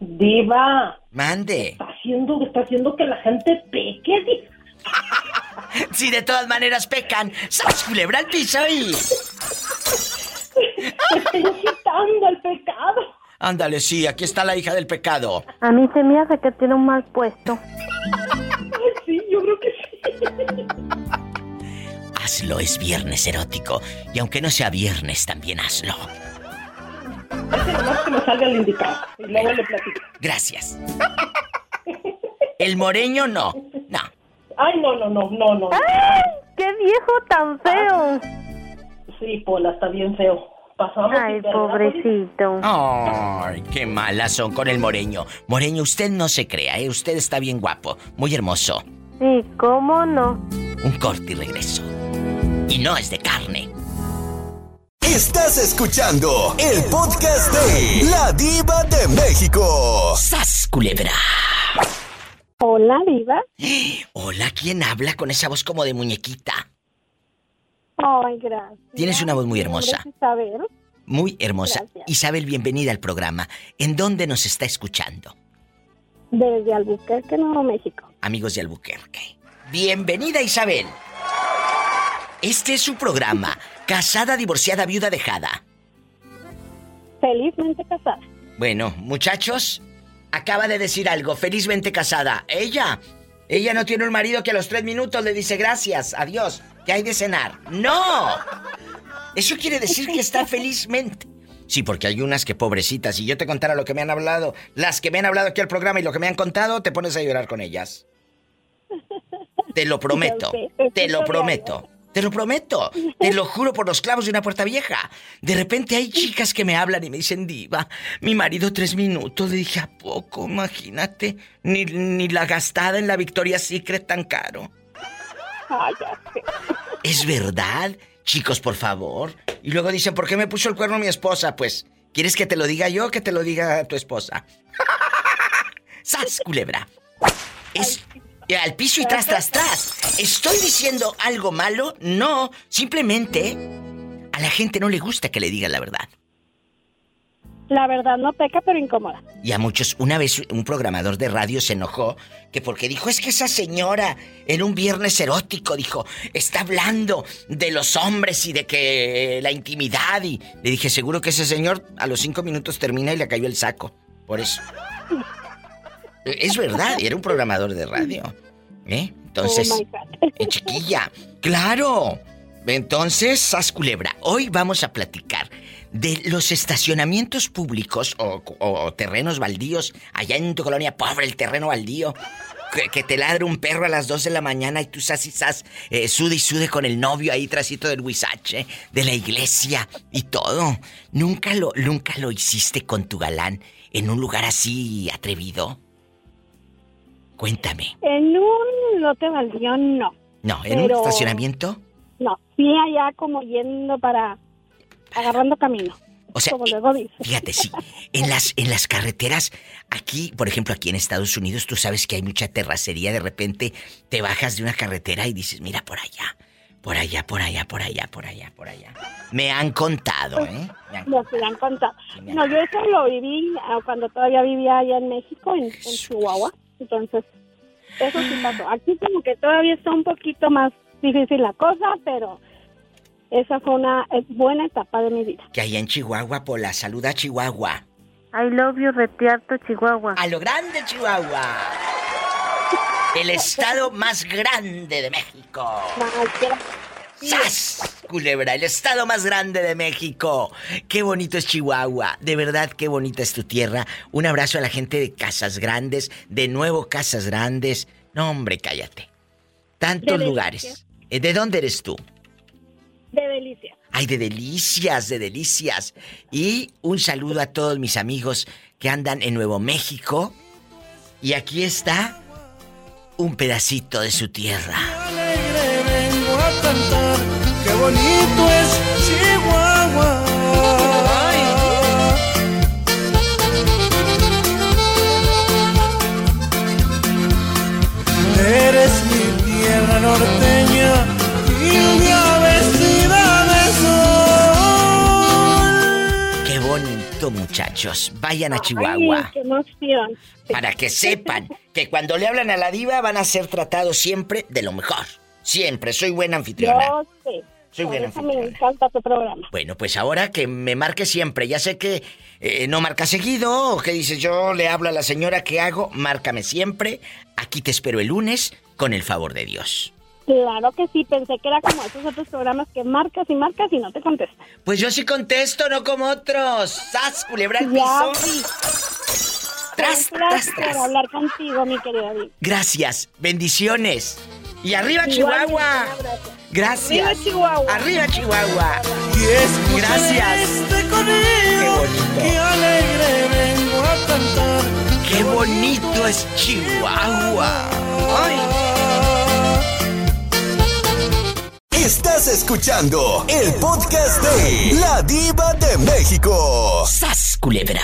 Diva, Mande. está haciendo, está haciendo que la gente peque. Si de todas maneras pecan, ¡sas culebra al piso y... Está incitando al pecado. Ándale, sí, aquí está la hija del pecado. A mí se me hace que tiene un mal puesto. Ay, sí, yo creo que sí. Hazlo, es viernes erótico. Y aunque no sea viernes, también hazlo. Que me salga el indicado. Y luego le platico. Gracias. El moreño no. No. Ay, no, no, no, no, no. ¡Ay! ¡Qué viejo tan feo! Sí, Pola, está bien feo. Pasamos Ay, pobrecito. Ay, qué malas son con el moreño. Moreño, usted no se crea, ¿eh? Usted está bien guapo, muy hermoso. Sí, ¿cómo no? Un corte y regreso. Y no es de carne. Estás escuchando el podcast de La Diva de México. ¡Sas, culebra! Hola, Diva. Hola, ¿quién habla con esa voz como de muñequita? Ay, gracias. Tienes una voz muy hermosa. Isabel. Muy hermosa. Gracias. Isabel, bienvenida al programa. ¿En dónde nos está escuchando? Desde Albuquerque, Nuevo México. Amigos de Albuquerque. Bienvenida Isabel. Este es su programa, Casada, Divorciada, Viuda, Dejada. Felizmente casada. Bueno, muchachos, acaba de decir algo, felizmente casada. Ella, ella no tiene un marido que a los tres minutos le dice gracias, adiós, que hay de cenar. ¡No! Eso quiere decir que está felizmente. Sí, porque hay unas que pobrecitas, si yo te contara lo que me han hablado, las que me han hablado aquí al programa y lo que me han contado, te pones a llorar con ellas. Te lo prometo. Te lo prometo. Te lo prometo. Te lo juro por los clavos de una puerta vieja. De repente hay chicas que me hablan y me dicen, Diva, mi marido tres minutos. Le dije, ¿a poco? Imagínate. Ni, ni la gastada en la Victoria's Secret tan caro. ¿Es verdad? Chicos, por favor. Y luego dicen, ¿por qué me puso el cuerno mi esposa? Pues, ¿quieres que te lo diga yo o que te lo diga tu esposa? ¡Sas, culebra! Es al piso y tras, tras, tras. ¿Estoy diciendo algo malo? No, simplemente a la gente no le gusta que le digan la verdad. La verdad no peca, pero incomoda. Y a muchos, una vez un programador de radio se enojó que porque dijo, es que esa señora en un viernes erótico dijo, está hablando de los hombres y de que la intimidad y le dije, seguro que ese señor a los cinco minutos termina y le cayó el saco. Por eso. Es verdad, era un programador de radio. ¿Eh? Entonces, Oh, eh, chiquilla, claro. Entonces, sas culebra, hoy vamos a platicar de los estacionamientos públicos o, o terrenos baldíos allá en tu colonia, pobre el terreno baldío. Que, que te ladre un perro a las 2 de la mañana y tú sas y sas, eh, sude y sude con el novio ahí trasito del huizache, de la iglesia y todo. ¿Nunca lo, nunca lo hiciste con tu galán en un lugar así atrevido? Cuéntame. En un lote baldío, no. No, ¿en un estacionamiento? No, sí allá como yendo para... agarrando camino. O sea, dice. Fíjate, sí. En las, en las carreteras, aquí, por ejemplo, aquí en Estados Unidos, tú sabes que hay mucha terracería. De repente te bajas de una carretera y dices, mira por allá, por allá, por allá, por allá, por allá, por allá. Me han contado, ¿eh? Me han- que han contado. me No, yo eso lo viví ah, cuando todavía vivía allá en México, en, en Chihuahua. Entonces, eso sí pasó. Aquí como que todavía está un poquito más difícil la cosa, pero esa fue una buena etapa de mi vida. Que allá en Chihuahua, Pola, saluda a Chihuahua. I love you, Retiarto, Chihuahua. A lo grande, Chihuahua. El estado más grande de México. ¡Sas! Culebra, el estado más grande de México. Qué bonito es Chihuahua. De verdad, qué bonita es tu tierra. Un abrazo a la gente de Casas Grandes, de nuevo Casas Grandes. No, hombre, cállate. Tantos De lugares. Eh, ¿De dónde eres tú? Ay, de delicias, de delicias. Y un saludo a todos mis amigos que andan en Nuevo México. Y aquí está un pedacito de su tierra. vengo a cantar. Qué bonito es Chihuahua. Eres mi tierra norteña, muchachos. Vayan a Chihuahua. Ay, qué. Para que sepan que cuando le hablan a la diva van a ser tratados siempre de lo mejor. Siempre. Soy buena anfitriona. Yo sé. Soy buena eso me encanta tu programa. Bueno, pues ahora que me marque siempre. Ya sé que eh, no marca seguido o que dices yo le hablo a la señora que hago. Márcame siempre. Aquí te espero el lunes con el favor de Dios. Claro que sí, pensé que era como esos otros programas que marcas y marcas y no te contestan. Pues yo sí contesto, no como otros. ¡Sas, culebra Ya, piso! sí. Tras, tras, tras. hablar contigo, mi querida Vic. Gracias, bendiciones. Y arriba Chihuahua. Gracias. Arriba, Chihuahua. Arriba Chihuahua. Y Gracias. este corrido, que alegre vengo a cantar. Qué bonito es Chihuahua. Estás escuchando el podcast de La Diva de México. ¡Sas, culebra!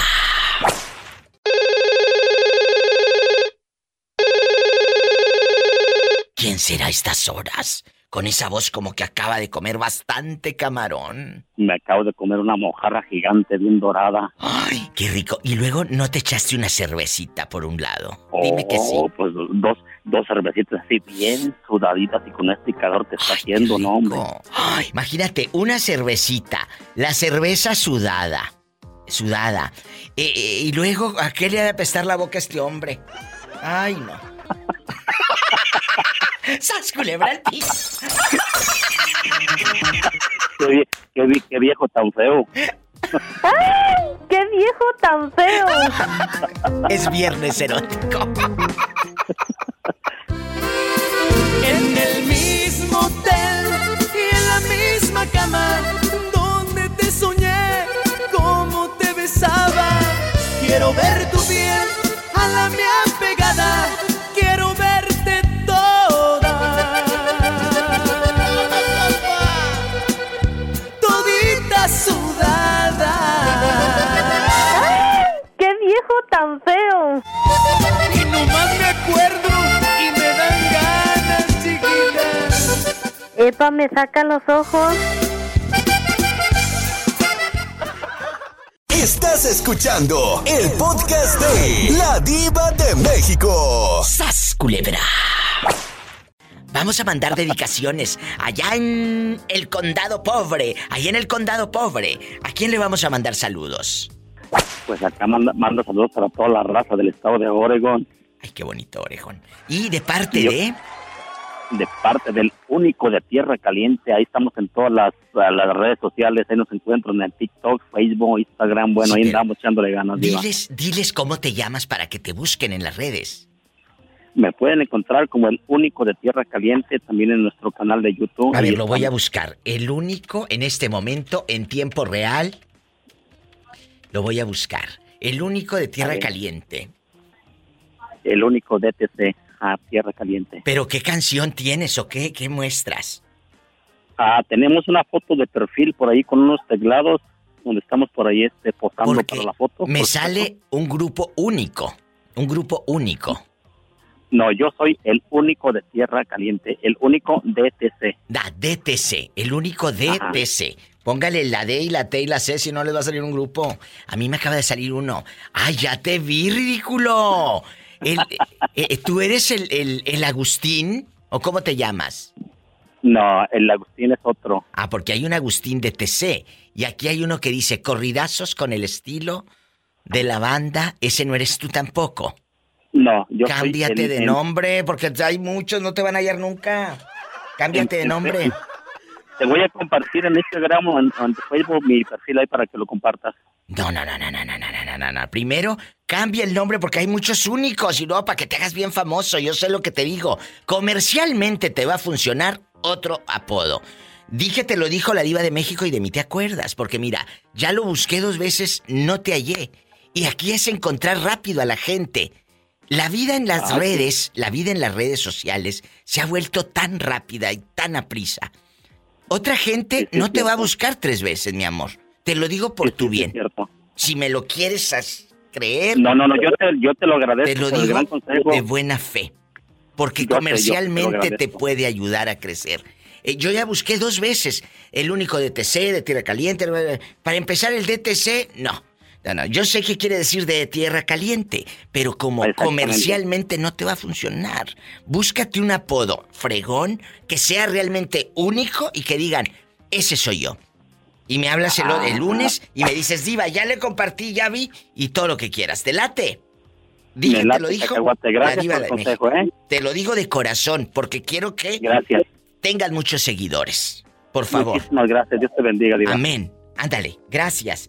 ¿Quién será a estas horas? Con esa voz como que acaba de comer bastante camarón. Me acabo de comer una mojarra gigante bien dorada. Ay, qué rico. Y luego no te echaste una cervecita por un lado. Dime que sí. Oh, pues dos, dos cervecitas así bien sudaditas y con este calor que está haciendo, no, hombre. Ay, imagínate, una cervecita, la cerveza sudada, sudada. Eh, eh, y luego, ¿a qué le ha de apestar la boca a este hombre? Ay, no. ¡Sas, culebra al piso! Qué, vie- qué vie- qué viejo tan feo. ¡Ay! ¡Qué viejo tan feo! Es viernes erótico. en el mismo hotel y en la misma cama donde te soñé, cómo te besaba. Quiero ver tu piel a la mía pegada. Quiero verte toda. Todita sudada. ¡Qué viejo tan feo! Y nomás me acuerdo Epa, me saca los ojos. Estás escuchando el podcast de La Diva de México. ¡Sas, culebra! Vamos a mandar dedicaciones allá en el condado pobre, allá en el condado pobre. ¿A quién le vamos a mandar saludos? Pues acá manda, manda saludos para toda la raza del estado de Oregon. Ay, qué bonito, Orejón. ¿Y de parte Yo- de? De parte del único de Tierra Caliente, ahí estamos en todas las, las redes sociales, ahí nos encuentran en TikTok, Facebook, Instagram, bueno, Sí, ahí andamos echándole ganas. Diles, diles cómo te llamas para que te busquen en las redes. Me pueden encontrar como el único de Tierra Caliente, también en nuestro canal de YouTube. A ver, lo voy a buscar. El único en este momento, en tiempo real. Lo voy a buscar. El único de Tierra. Caliente. El único DTC a Tierra Caliente. ¿Pero qué canción tienes o qué? ¿Qué muestras? Ah, tenemos una foto de perfil por ahí con unos teclados donde estamos por ahí este, posando Porque para la foto. Me sale un grupo único. Un grupo único. No, yo soy el único de Tierra Caliente, el único DTC. Da, DTC, el único DTC. Póngale la D y la T y la C si no les va a salir un grupo. A mí me acaba de salir uno. ¡Ay, ya te vi, ridículo! El- eh, eh, ¿Tú eres el, el- el Agustín? ¿O cómo te llamas? No, el Agustín es otro. Ah, porque hay un Agustín de TC. Y aquí hay uno que dice corridazos con el estilo de la banda. Ese no eres tú tampoco. No, yo Cámbiate de nombre, porque hay muchos, no te van a hallar nunca. Cámbiate de nombre. Te voy a compartir en Instagram o en, o en Facebook mi perfil ahí para que lo compartas. No, no, no, no, no, no, no, no, no, no. Primero, cambia el nombre porque hay muchos únicos y luego para que te hagas bien famoso. Yo sé lo que te digo. Comercialmente te va a funcionar otro apodo. Dije, te lo dijo la diva de México y de mí te acuerdas, porque mira, ya lo busqué dos veces, no te hallé. Y aquí es encontrar rápido a la gente. La vida en las Ah, redes, la vida en las redes sociales se ha vuelto tan rápida y tan aprisa. Otra gente no te va a buscar tres veces, mi amor. Te lo digo por tu bien. Si me lo quieres creer. No, no, no, yo te, yo te lo agradezco Te lo digo gran consejo. de buena fe. Porque Yo te comercialmente te, puede ayudar a crecer. Eh, yo ya busqué dos veces el único DTC, de Tierra Caliente. Para empezar, el DTC, no. No, no, yo sé qué quiere decir de Tierra Caliente, pero como comercialmente no te va a funcionar. Búscate un apodo fregón que sea realmente único y que digan, ese soy yo. Y me hablas el, el lunes y me dices, Diva, ya le compartí, ya vi, y todo lo que quieras. ¿Te late? Me te lo dijo. la diva por el consejo. ¿eh? Te lo digo de corazón, porque quiero que Gracias. tengan muchos seguidores. Por favor. Muchísimas gracias. Dios te bendiga, Diva. Amén. Ándale, gracias.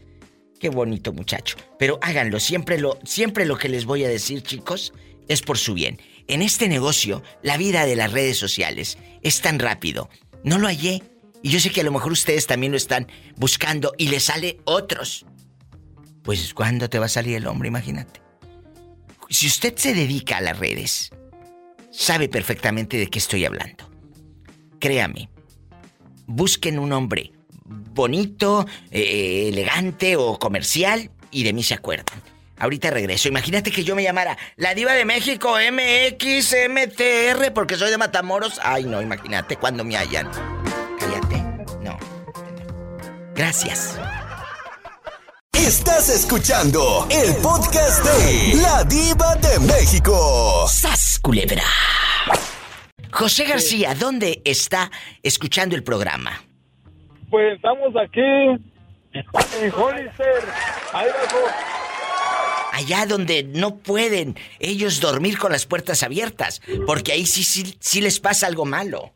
Qué bonito muchacho. Pero háganlo, siempre lo, siempre lo que les voy a decir, chicos, es por su bien. En este negocio, la vida de las redes sociales es tan rápido. No lo hallé. Y yo sé que a lo mejor ustedes también lo están buscando y les sale otros. Pues ¿cuándo te va a salir el hombre? Imagínate. Si usted se dedica a las redes, sabe perfectamente de qué estoy hablando. Créame, busquen un hombre bonito, eh, elegante o comercial y de mí se acuerdan. Ahorita regreso. Imagínate que yo me llamara La Diva de México MXMTR porque soy de Matamoros. Ay, no, imagínate cuando me hallan. Gracias. Estás escuchando el podcast de La Diva de México. ¡Sas, culebra! José García, ¿dónde está escuchando el programa? Pues estamos aquí en Hollister, Idaho. Allá donde no pueden ellos dormir con las puertas abiertas, porque ahí sí, sí, sí les pasa algo malo.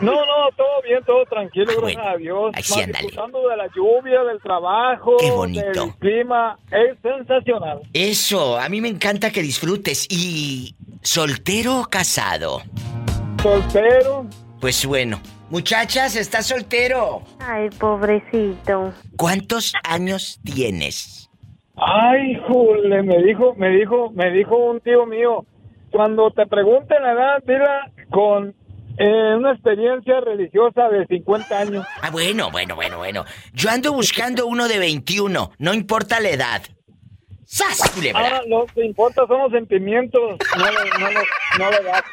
No, no, todo bien, todo tranquilo, Ah, gracias bueno. a Dios. Ahí sí, Más ándale. disfrutando de la lluvia, del trabajo, Qué bonito. del clima, es sensacional. Eso, a mí me encanta que disfrutes. ¿Y soltero o casado? Soltero. Pues bueno, muchachas, ¿estás soltero? Ay, pobrecito. ¿Cuántos años tienes? Ay, jule, me dijo, me dijo, me dijo un tío mío, cuando te pregunten la edad, dila con eh, una experiencia religiosa de 50 años. Ah, bueno, bueno, bueno, bueno. Yo ando buscando uno de 21, no importa la edad. ¡Sas, culebra! Ahora lo que importa son los sentimientos, no la, no la- no la edad.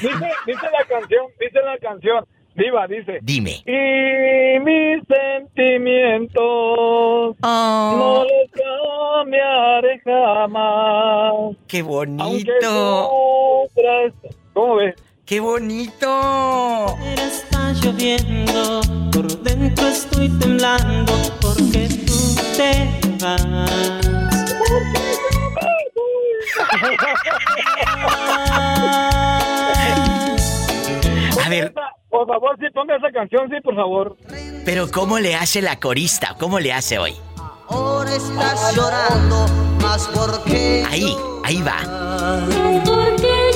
dice, dice la canción, dice la canción, Diva, dice. Dime. Y mis sentimientos no los cambiaré jamás. ¡Qué Aunque bonito! sufras. ¿Cómo ves? ¡Qué bonito! Está lloviendo, por dentro estoy temblando porque tú te vas. A ver, Por favor, sí, ponga esa canción, sí, por favor. pero ¿cómo le hace la corista? ¿Cómo le hace hoy? Ahora estás llorando, más porque Ahí, ahí va. Porque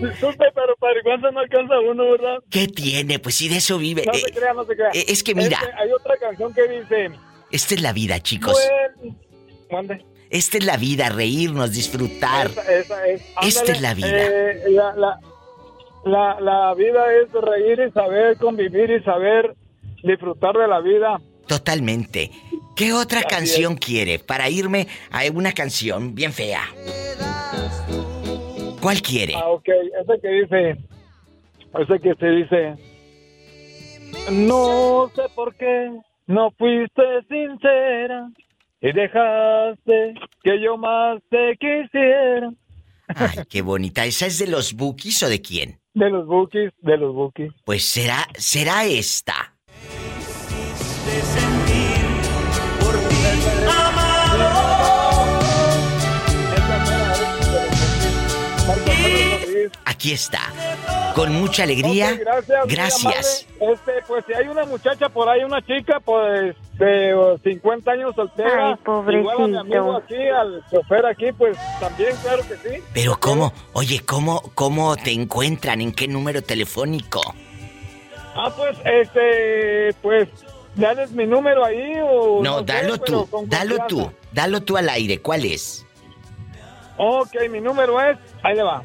Disculpe, pero para vergüenza no alcanza uno, ¿verdad? ¿Qué tiene? Pues sí, de eso vive. No Eh, se crea, no se crea. eh, es que mira. Este, hay otra canción que dice... esta es la vida, chicos. Mande. Esta es la vida, reírnos, disfrutar. Esa, esa es. Esta es la vida. eh, la, la, la, la vida es reír y saber convivir y saber disfrutar de la vida. Totalmente. ¿Qué otra Así canción quiere? Para irme a una canción bien fea. ¿Cuál quiere? Ah, ok. Ese que dice... Ese que se dice... No sé por qué no fuiste sincera y dejaste que yo más te quisiera. Ay, qué bonita. ¿Esa es de los Bookies o de quién? De los bookies, de los bookies. Pues será, será esta. Aquí está. Con mucha alegría. Gracias. Este, pues si hay una muchacha por ahí, una chica, pues de uh, 50 años soltera. Ay, pobrecito. Igual a mi amigo aquí, al chofer aquí, pues también, claro que sí. Pero cómo, oye, ¿cómo, cómo te encuentran? ¿En qué número telefónico? Ah, pues, este, pues, dales mi número ahí o... No, sé, dalo pero tú, dalo tú, dalo tú al aire. ¿Cuál es? Ok, mi número es, ahí le va.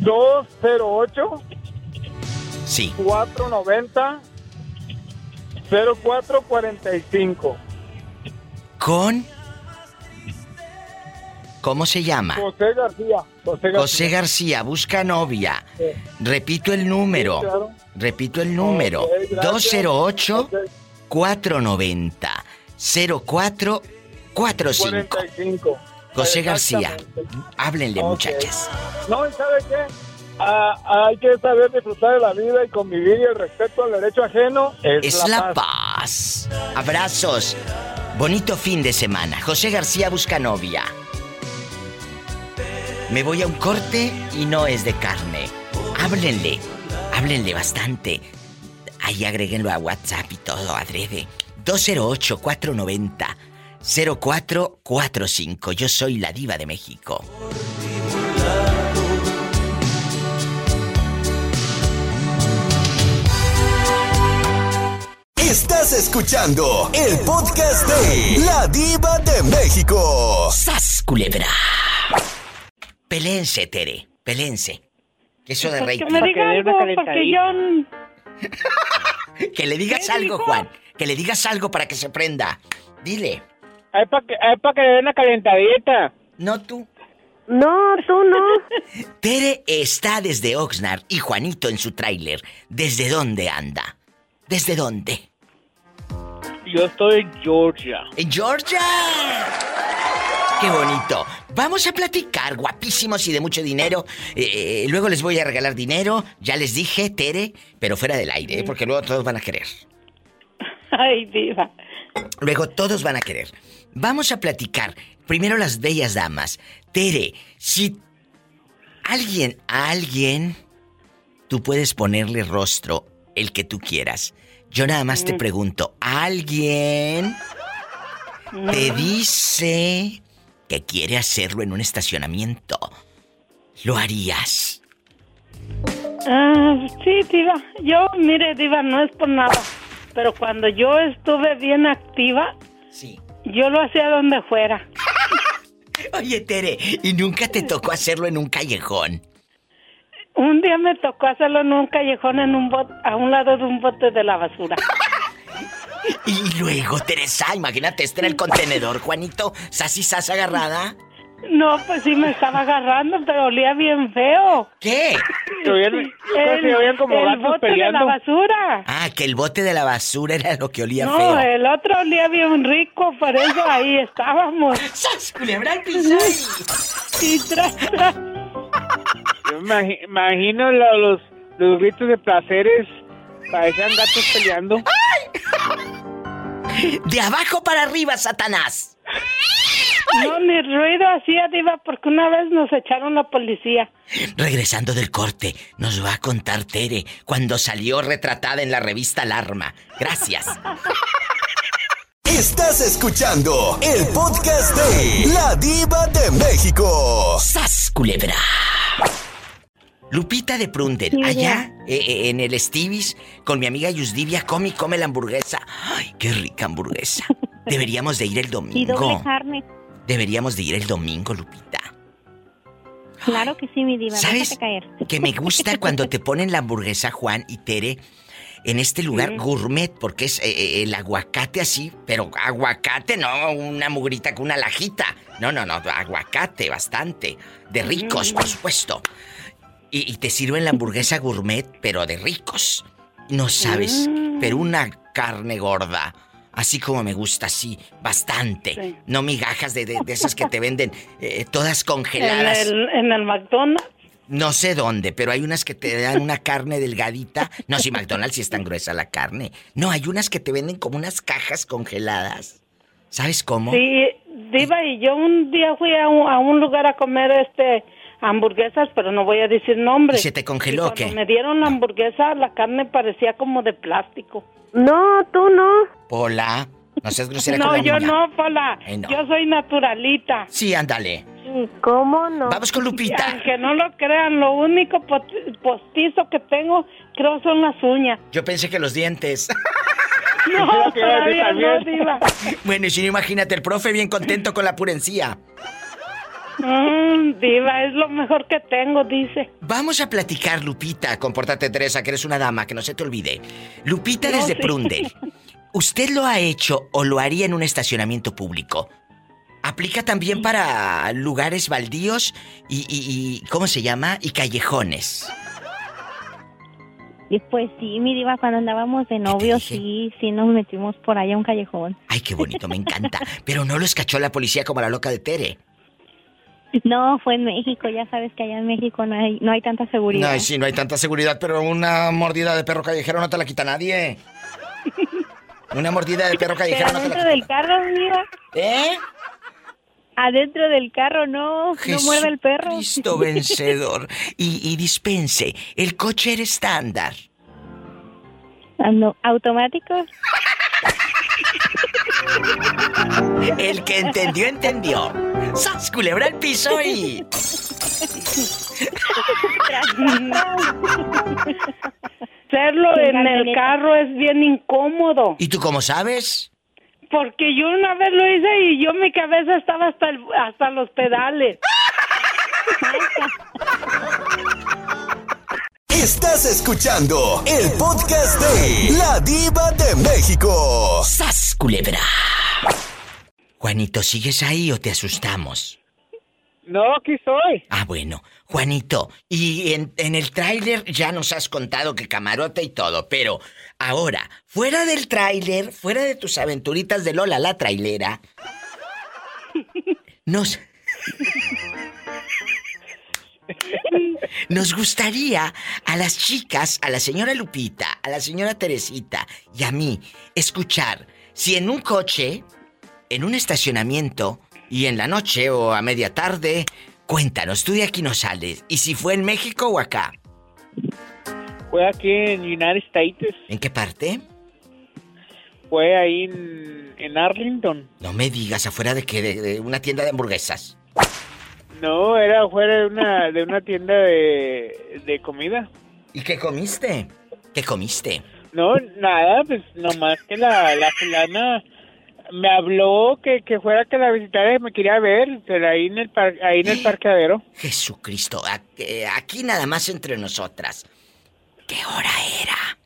208 Sí. 490 0445. Con. ¿Cómo se llama? José García. José García. José García, busca novia. Repito el número. Sí, claro. Repito el número. Ok, gracias. 208 490 0445. 45. José García. Háblenle, Ok. muchachas. No, ¿y sabe qué? Ah, hay que saber disfrutar de la vida y convivir y el respeto al derecho ajeno es, Es la paz. Abrazos. Bonito fin de semana. José García busca novia. Me voy a un corte y no es de carne. Háblenle. Háblenle bastante. Ahí agréguenlo a WhatsApp y todo, adrede. 208-490-0445. Yo soy la diva de México. Estás escuchando el podcast de La Diva de México. ¡Sas, culebra! Pelense, Tere. Pelense. Que eso de rey. Que me diga algo, porque yo... Que le digas algo, Juan. Que le digas algo para que se prenda. Dile. Es para que, es pa' que le den una calentadita. No tú. No, tú no. Tere está desde Oxnard y Juanito en su tráiler. ¿Desde dónde anda? ¿Desde dónde? Yo estoy en Georgia. ¡En Georgia! ¡Qué bonito! Vamos a platicar, guapísimos y de mucho dinero. Eh, eh, luego les voy a regalar dinero. Ya les dije, Tere, pero fuera del aire, ¿eh? porque luego todos van a querer. Ay, diva. Luego todos van a querer. Vamos a platicar. Primero las bellas damas. Tere, si alguien, a alguien, tú puedes ponerle rostro el que tú quieras. Yo nada más te Mm. pregunto, ¿alguien te dice que quiere hacerlo en un estacionamiento? ¿Lo harías? Ah, sí, Diva. Yo, mire, Diva, no es por nada. Pero cuando yo estuve bien activa, Sí. Yo lo hacía donde fuera. Oye, Tere, ¿y nunca te tocó hacerlo en un callejón? Un día me tocó hacerlo en un callejón en un bot a un lado de un bote de la basura. Y luego, Teresa, imagínate, este en el contenedor, Juanito, sas y sas agarrada. No, pues sí me estaba agarrando, pero olía bien feo. ¿Qué? Se oían- que se oían como el gatos bote de la basura. Ah, que el bote de la basura era lo que olía No, feo. el otro olía bien rico, por eso ahí estábamos. ¡Sas, culebra al piso! Y tras, tras. Yo imagino lo- los, los gritos de placeres. Parecían gatos peleando. De abajo para arriba, Satanás. No, ni ruido hacía, Diva, porque una vez nos echaron la policía. Regresando del corte, nos va a contar Tere cuando salió retratada en la revista Alarma. Gracias. Estás escuchando el podcast de La Diva de México. ¡Sas, culebra! Lupita de Prundel, Sí, allá eh, eh, en el Stivis, con mi amiga Yusdivia, come y come la hamburguesa. ¡Ay, qué rica hamburguesa! Deberíamos de ir el Y doble domingo. carne. Deberíamos de ir el domingo, Lupita. Claro que sí, mi diva. ¿Sabes? Déjate caer. Que me gusta cuando te ponen la hamburguesa, Juan y Tere, en este lugar Sí. gourmet, porque es eh, eh, el aguacate así, pero aguacate, no una mugrita con una lajita. No, no, no, aguacate, bastante. De ricos, por supuesto. Y, y te sirven la hamburguesa gourmet, pero de ricos. No sabes, Mm. pero una carne gorda. Así como me gusta, así, bastante. Sí. No migajas de, de- de esas que te venden eh, todas En congeladas. el, en el McDonald's. No sé dónde, pero hay unas que te dan una carne delgadita. No, si McDonald's sí es tan gruesa la carne. No, hay unas que te venden como unas cajas congeladas. ¿Sabes cómo? Sí, Diva, y yo un día fui a un, a un lugar a comer este hamburguesas, pero no voy a decir nombre. ¿Y se te congeló Y qué? cuando me dieron la hamburguesa, la carne parecía como de plástico. No, tú no. Pola, no seas grosera No, con la yo niña. no, Pola. Ay, no. Yo soy naturalita. Sí, ándale. ¿Cómo no? Vamos con Lupita. Aunque no lo crean, lo único postizo que tengo, creo, son las uñas. Yo pensé que los dientes. No, todavía no. Diva. bueno, y si no, imagínate, el profe bien contento con la purencía. Mm, diva, es lo mejor que tengo, dice. Vamos a platicar, Lupita. Compórtate, Teresa, que eres una dama, que no se te olvide. Lupita No, desde sí. Prundel. ¿Usted lo ha hecho o lo haría en un estacionamiento público? Aplica también para lugares baldíos y, y- y- ¿cómo se llama? Y callejones. Y pues sí, mi diva, cuando andábamos de novios, sí, sí nos metimos por allá a un callejón. Ay, qué bonito, me encanta. Pero no los cachó la policía como la loca de Tere. No, fue en México, ya sabes que allá en México no hay, no hay tanta seguridad. No, sí, no hay tanta seguridad, pero una mordida de perro callejero no te la quita nadie. Una mordida de perro Pero callejero no te la adentro quita. del carro, mi diva. ¿Eh? Adentro del carro, no, no muerde el perro. Cristo vencedor. Y, y dispense, el coche era estándar. Ah, no, automático. El que entendió, entendió. ¡Sas, culebra al piso y... Hacerlo Sin en el carro es bien incómodo. ¿Y tú cómo sabes? Porque yo una vez lo hice y yo mi cabeza estaba hasta, el- hasta los pedales. Estás escuchando el podcast de La Diva de México. ¡Sas, culebra! Juanito, ¿sigues ahí o te asustamos? No, aquí estoy. Ah, bueno. Juanito, y en, en el tráiler ya nos has contado que camarote y todo, pero ahora, fuera del tráiler, fuera de tus aventuritas de Lola la trailera, nos... Nos gustaría a las chicas, a la señora Lupita, a la señora Teresita y a mí, escuchar si en un coche, en un estacionamiento y en la noche o a media tarde, cuéntanos, tú de aquí no sales. ¿Y si fue en México o acá? Fue aquí en United States. ¿En qué parte? Fue ahí en, en Arlington. No me digas, afuera de que de, de una tienda de hamburguesas. No, era fuera de una, de una tienda de, de comida. ¿Y qué comiste? ¿Qué comiste? No, nada, pues nomás que la, la fulana me habló que, que fuera que la visitara y me quería ver, pero ahí en el, par, ahí en el parqueadero. Jesucristo, a- eh, aquí nada más entre nosotras. ¿Qué hora era?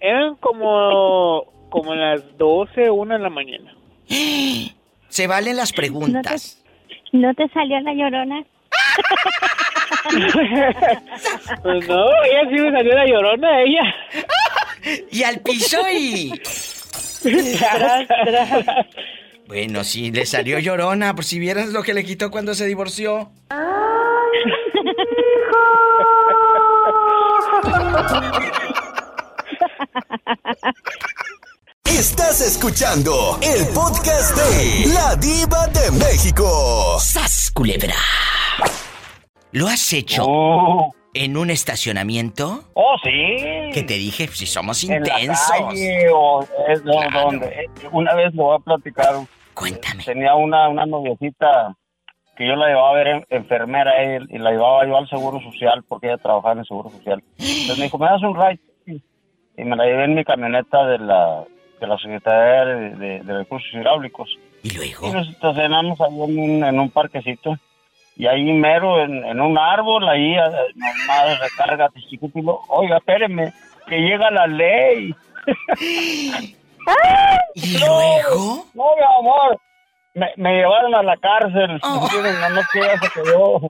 Eran como, como las 12, una de la mañana. Se valen las preguntas. ¿No te salió la llorona? Pues no, ella sí me salió la llorona, ella. Y al piso y... Tras, tras. Bueno, sí, le salió llorona, por si vieras lo que le quitó cuando se divorció. Estás escuchando el podcast de La Diva de México. ¡Sas, culebra! ¿Lo has hecho en un estacionamiento? Oh, sí. Que te dije, si somos En la intensos. calle o es no, donde. Una vez lo voy a platicar. Cuéntame. Tenía una, una noviecita que yo la llevaba a ver en- enfermera él y la llevaba yo al Seguro Social porque ella trabajaba en el Seguro Social. Entonces me dijo, ¿me das un ride? Y me la llevé en mi camioneta de la, de la Secretaría de, de- de Recursos Hidráulicos. ¿Y luego? Y nos estacionamos ahí en un, en un parquecito. Y ahí mero, en, en un árbol, ahí, nomás recarga chiquitilo. Oiga, espéreme, que llega la ley. ¿Y luego? No, mi amor. Me, me llevaron a la cárcel. Miren, no, no, que ella se quedó.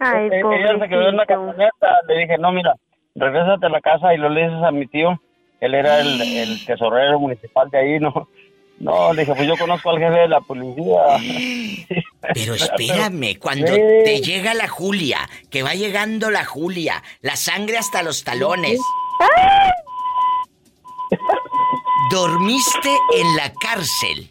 Ay, ella se quedó en la camioneta. Le dije, no, mira, regrésate a la casa y lo le dices a mi tío. Él era el, el tesorero municipal de ahí, ¿no? No, le dije, pues yo conozco al jefe de la policía. Pero espérame, cuando Sí. te llega la Julia, que va llegando la Julia, la sangre hasta los talones. Dormiste en la cárcel.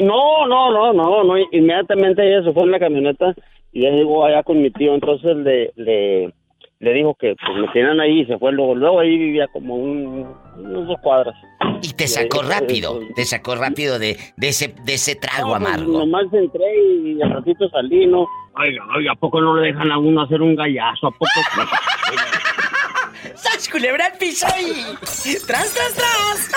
No, no, no, no, no. Inmediatamente ella se fue en la camioneta y ya llegó allá con mi tío. Entonces le, le, le dijo que pues, me tenían ahí y se fue luego. Luego ahí vivía como un, unos dos cuadras. Y te sacó ahí, rápido, eh, te sacó rápido de, de ese, de ese trago No, pues, amargo. Nomás entré y al ratito salí, ¿no? Oiga, oiga, ¿a poco no le dejan a uno hacer un gallazo? ¿A poco? ¡Sas, culebra al piso y... ¡Tras, tras, tras!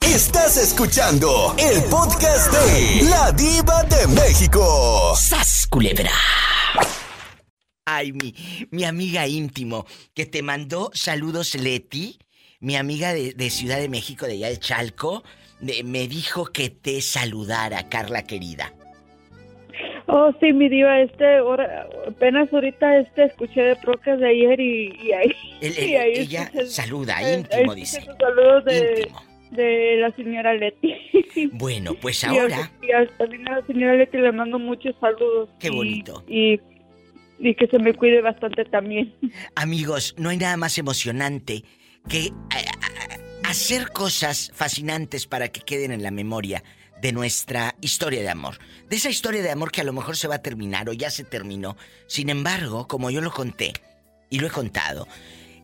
Estás escuchando el podcast de La Diva de México. ¡Sas, culebra! Ay, mi, mi amiga íntimo, que te mandó saludos Leti, mi amiga de, de Ciudad de México, de allá de Chalco, de- me dijo que te saludara, Carla querida. Oh, sí, mi diva, este, ahora, apenas ahorita este escuché de procas de ayer y, y ahí... El- el- y ahí ella escuché- saluda, eh, íntimo, dice. saludos de, de la señora Leti. Bueno, pues Y ahora, a- Y a, la señora Leti le mando muchos saludos. Qué bonito. Y, y que se me cuide bastante también. amigos, no hay nada más emocionante que a- a- hacer cosas fascinantes para que queden en la memoria de nuestra historia de amor. De esa historia de amor que a lo mejor se va a terminar o ya se terminó. Sin embargo, como yo lo conté y lo he contado,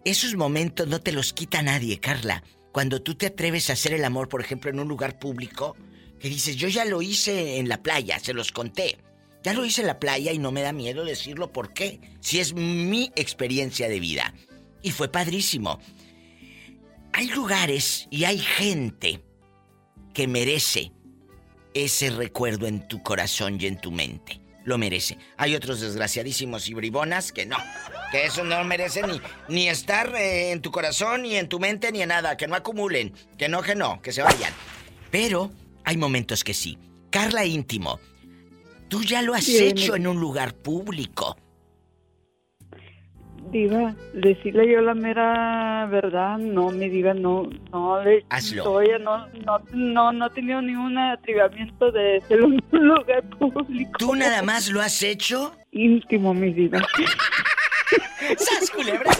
esos momentos no te los quita nadie, Carla. Cuando tú te atreves a hacer el amor, por ejemplo, en un lugar público, que dices, yo ya lo hice en la playa, se los conté. Ya lo hice en la playa y no me da miedo decirlo por qué, si es mi experiencia de vida. Y fue padrísimo. Hay lugares y hay gente que merece ese recuerdo en tu corazón y en tu mente. Lo merece. Hay otros desgraciadísimos y bribonas que no. Que eso no merece ni, ni estar eh, en tu corazón, ni en tu mente, ni en nada. Que no acumulen. Que no, que no. Que se vayan. Pero hay momentos que sí. Carla íntimo, tú ya lo has Sí, hecho en un lugar público. Diva, decirle yo la mera verdad, no, mi diva, no, no le... Hazlo. Todavía no, no, no, no he tenido ningún atrevimiento de hacerlo en un lugar público. ¿Tú nada más lo has hecho? Íntimo, mi diva. ¡Sas culebra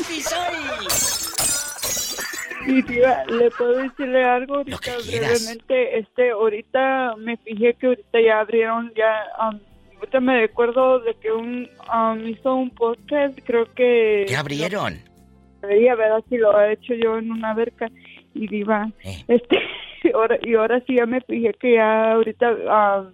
Y diva, ¿le puedo decirle algo ahorita brevemente? Este, ahorita me fijé que ahorita ya abrieron, ya, um, ahorita me recuerdo de que un, um, hizo un podcast, creo que... ¿Qué abrieron? Debería ver si lo he hecho yo en una verca y diva, Eh. este, ahora, y ahora sí ya me fijé que ya ahorita um,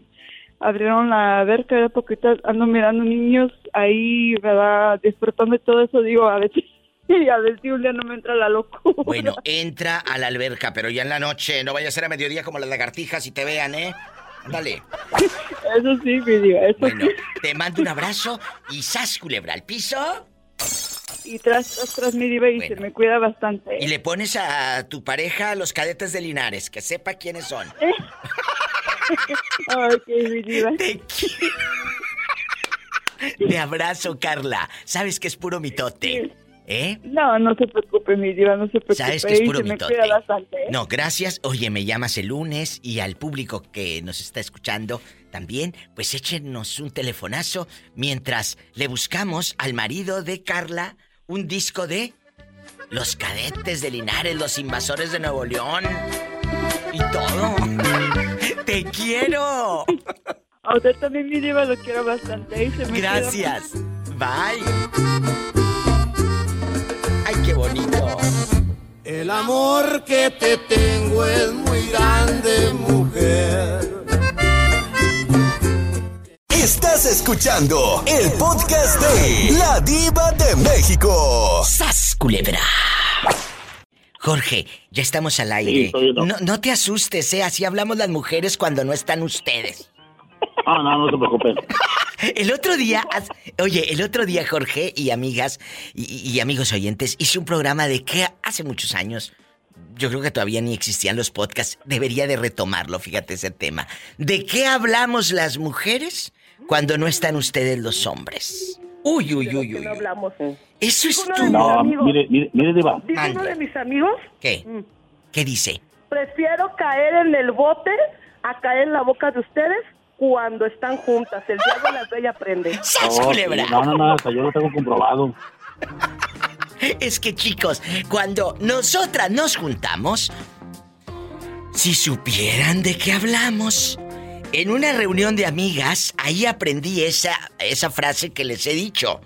abrieron la verca, porque ahorita ando mirando niños ahí, ¿verdad? Disfrutando de todo eso, digo, a veces Y a ver si un día no me entra la locura. Bueno, entra a la alberca, pero ya en la noche. No vaya a ser a mediodía como las lagartijas y te vean, ¿eh? Dale. Eso sí, mi diva, eso Bueno, sí. te mando un abrazo y sas culebra al piso. Y tras, tras, tras mi diva y se me cuida bastante. Y le pones a tu pareja los cadetes de Linares, que sepa quiénes son. Ay, qué mi diva. Te Te abrazo, Carla. Sabes que es puro mitote. ¿Eh? No, no se preocupe, mi diva, no se preocupe. Sabes que es puro se mitote. bastante. ¿eh? No, gracias. Oye, me llamas el lunes y al público que nos está escuchando también, pues échenos un telefonazo mientras le buscamos al marido de Carla un disco de Los Cadetes de Linares, Los Invasores de Nuevo León y todo. ¡Te quiero! A usted también, mi diva, lo quiero bastante. y se me cuida Gracias. Bye. Qué bonito. El amor que te tengo es muy grande, mujer. Estás escuchando el podcast de La Diva de México. ¡Sas, culebra! Jorge, ya estamos al aire. Sí, estoy no, no te asustes, ¿eh? Así hablamos las mujeres cuando no están ustedes. Ah, no, no se preocupe. El otro día, oye, el otro día, Jorge y amigas y, y amigos oyentes, hice un programa de que hace muchos años, yo creo que todavía ni existían los podcasts, debería de retomarlo, fíjate ese tema. ¿De qué hablamos las mujeres cuando no están ustedes los hombres? Uy, uy, uy, uy. No hablamos. Eso es tú. No, mire, mire, mire, Diva. Dice uno de mis amigos, ¿Qué? ¿Qué dice? prefiero caer en el bote a caer en la boca de ustedes cuando están juntas. El diablo las ve y aprende. No, sí, no, no, no, hasta yo lo tengo comprobado. Es que chicos, cuando nosotras nos juntamos, si supieran de qué hablamos. En una reunión de amigas, ahí aprendí esa, esa frase que les he dicho.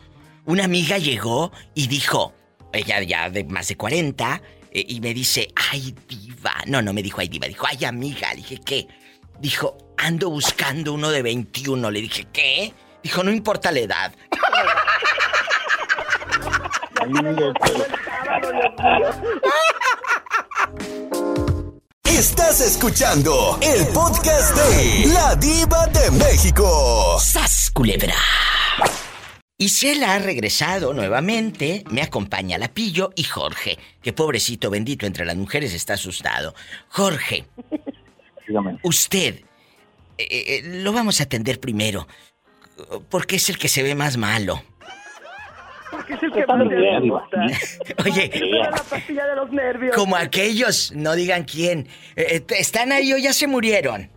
Una amiga llegó y dijo, ella ya de más de 40, eh, y me dice, ay diva. No, no me dijo ay diva, dijo, ay amiga. Le dije, ¿qué? Dijo, ando buscando uno de 21. Le dije, ¿qué? Dijo, no importa la edad. Estás escuchando el podcast de La Diva de México. ¡Sas, culebra! Isela ha regresado nuevamente, me acompaña Lapillo y Jorge, que pobrecito bendito entre las mujeres está asustado. Jorge, Dígame. usted, eh, eh, lo vamos a atender primero, porque es el que se ve más malo. Porque es el que Está más. Oye, la pastilla de los nervios. como aquellos, no digan quién, eh, están ahí o ya se murieron.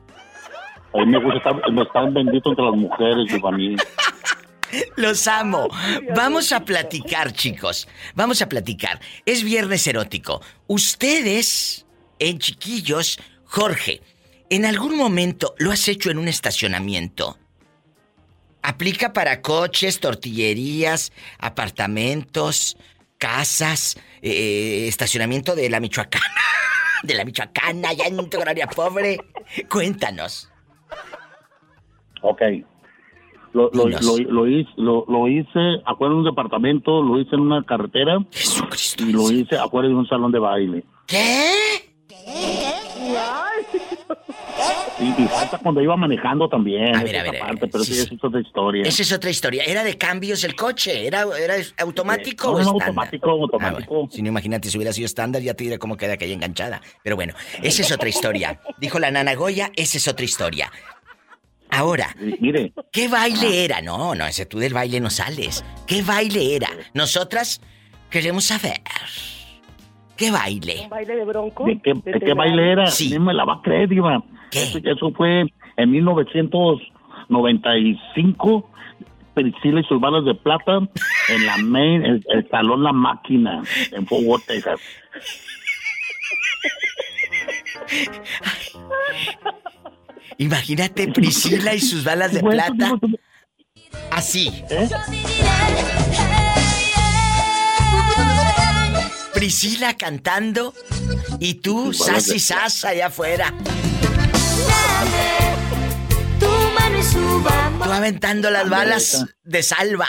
A mí me gusta estar, bendito entre las mujeres, mí. Los amo. Vamos a platicar, chicos. Vamos a platicar. Es viernes erótico. Ustedes, en chiquillos, Jorge, ¿en algún momento lo has hecho en un estacionamiento? Aplica para coches, tortillerías, apartamentos, casas, eh, estacionamiento de la Michoacana. De la Michoacana, ya en tu colonia pobre. Cuéntanos. Ok. Lo, hice, lo, hice afuera de un departamento, lo hice en una carretera y lo hice afuera de un salón de baile. ¿Qué? Y, y hasta cuando iba manejando también. A ver, a ver, a pero sí, esa es otra historia. Esa es otra historia. Era de cambios el coche. ¿Era, era automático No, o no, automático, automático. Ah, bueno. Si no, imagínate, si hubiera sido estándar, ya te diré cómo queda aquella enganchada. Pero bueno, esa es otra historia. Dijo la nana Goya, esa es otra historia. Ahora, mire. ¿qué baile era? No, no, ese tú del baile no sales. ¿Qué baile era? Nosotras queremos saber. ¿Qué baile? ¿Un baile de bronco? ¿De qué, de qué baile era? Ni me la va a creer, Diva. Eso, eso fue en 1995. Priscila y sus balas de plata en la main, el, el salón La Máquina, en Fort Worth, Texas. Imagínate Priscila y sus balas de Bueno, plata. Así. Priscila cantando y tú, Sassi Sas, allá afuera. Dame tu mano y subamos. Tú aventando las balas de salva.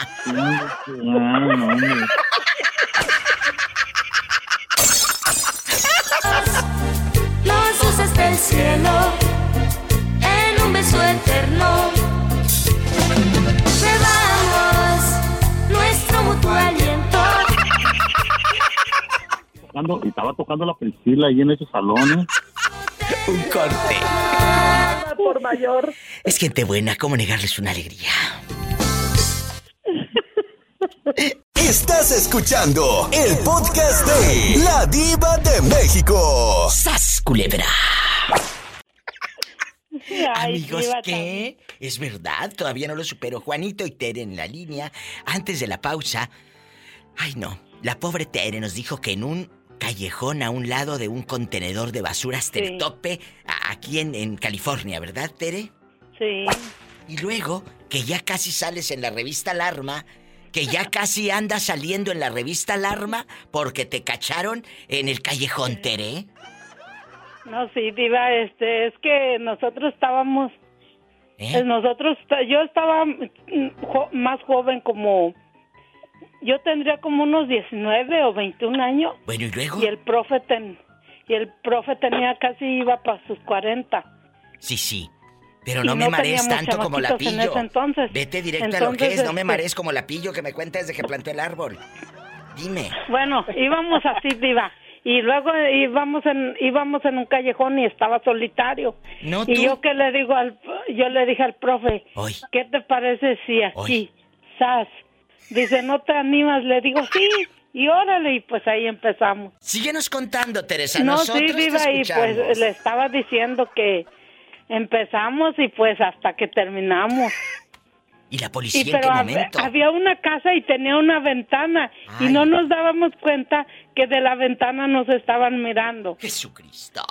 Los luces del cielo en un beso eterno. Llevamos nuestro mutual Tocando- y estaba tocando la Priscila ahí en ese salón. ¿eh? Un corte. Por mayor. Es gente buena, ¿cómo negarles una alegría? Estás escuchando el podcast de La Diva de México. ¡Sas, culebra! Ay, Amigos, ¿qué? Es verdad, todavía no lo supero. Juanito y Tere en la línea. Antes de la pausa. Ay, no. La pobre Tere nos dijo que en un callejón a un lado de un contenedor de basura hasta el tope, aquí en, en California, ¿verdad, Tere? Sí. Y luego, que ya casi sales en la revista Alarma, que ya casi andas saliendo en la revista Alarma porque te cacharon en el callejón, Tere. No, sí, Diva, este, es que nosotros estábamos. ¿Eh? eh, Nosotros, yo estaba mm, jo- más joven, como. Yo tendría como unos 19 o 21 años. Bueno, ¿y luego? Y el profe, ten- y el profe tenía casi iba para sus 40. Sí, sí. Pero Y no me no marees tanto como la en pillo. ese entonces. Vete directo a lo que Entonces, es, no me este- marees como la pillo que me cuenta desde que planté el árbol. Dime. Bueno, íbamos así, Diva. Y luego íbamos en, íbamos en un callejón y estaba solitario. No, y tú. yo que le digo al, yo le dije al profe, Hoy. ¿qué te parece si aquí, sas? Dice, ¿no te animas? Le digo, sí. Y órale, y pues ahí empezamos. Síguenos contando, Teresa. no, Nosotros sí, te Diva, y pues le estaba diciendo que empezamos y pues hasta que terminamos. ¿Y la policía Y en qué pero momento? había una casa y tenía una ventana y no nos dábamos cuenta que de la ventana nos estaban mirando. Jesucristo.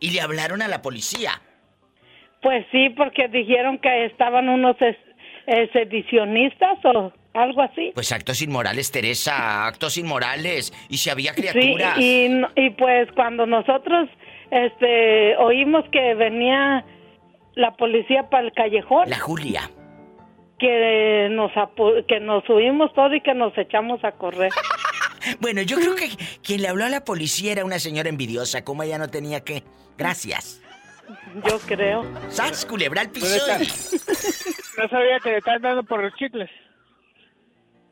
¿Y le hablaron a la policía? Pues sí, porque dijeron que estaban unos es- eh, sedicionistas o algo así. Pues actos inmorales, Teresa, actos inmorales. ¿Y si había Sí, criaturas? y, no- y pues cuando nosotros este oímos que venía la policía para el callejón, La Julia. que nos apu- que nos subimos todo y que nos echamos a correr. Bueno, yo creo que quien le habló a la policía era una señora envidiosa, como ella no tenía que. Gracias. Yo creo. ¡Sas, culebra al piso! ¿Dónde No sabía que le están dando por los chicles.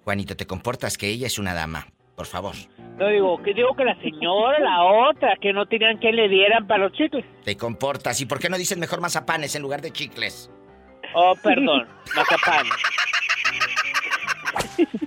Juanito, te comportas que ella es una dama. Por favor. No digo, que digo que la señora, la otra, que no tenían que le dieran para los chicles. Te comportas. ¿Y por qué no dicen mejor mazapanes en lugar de chicles? Oh, perdón, mazapán.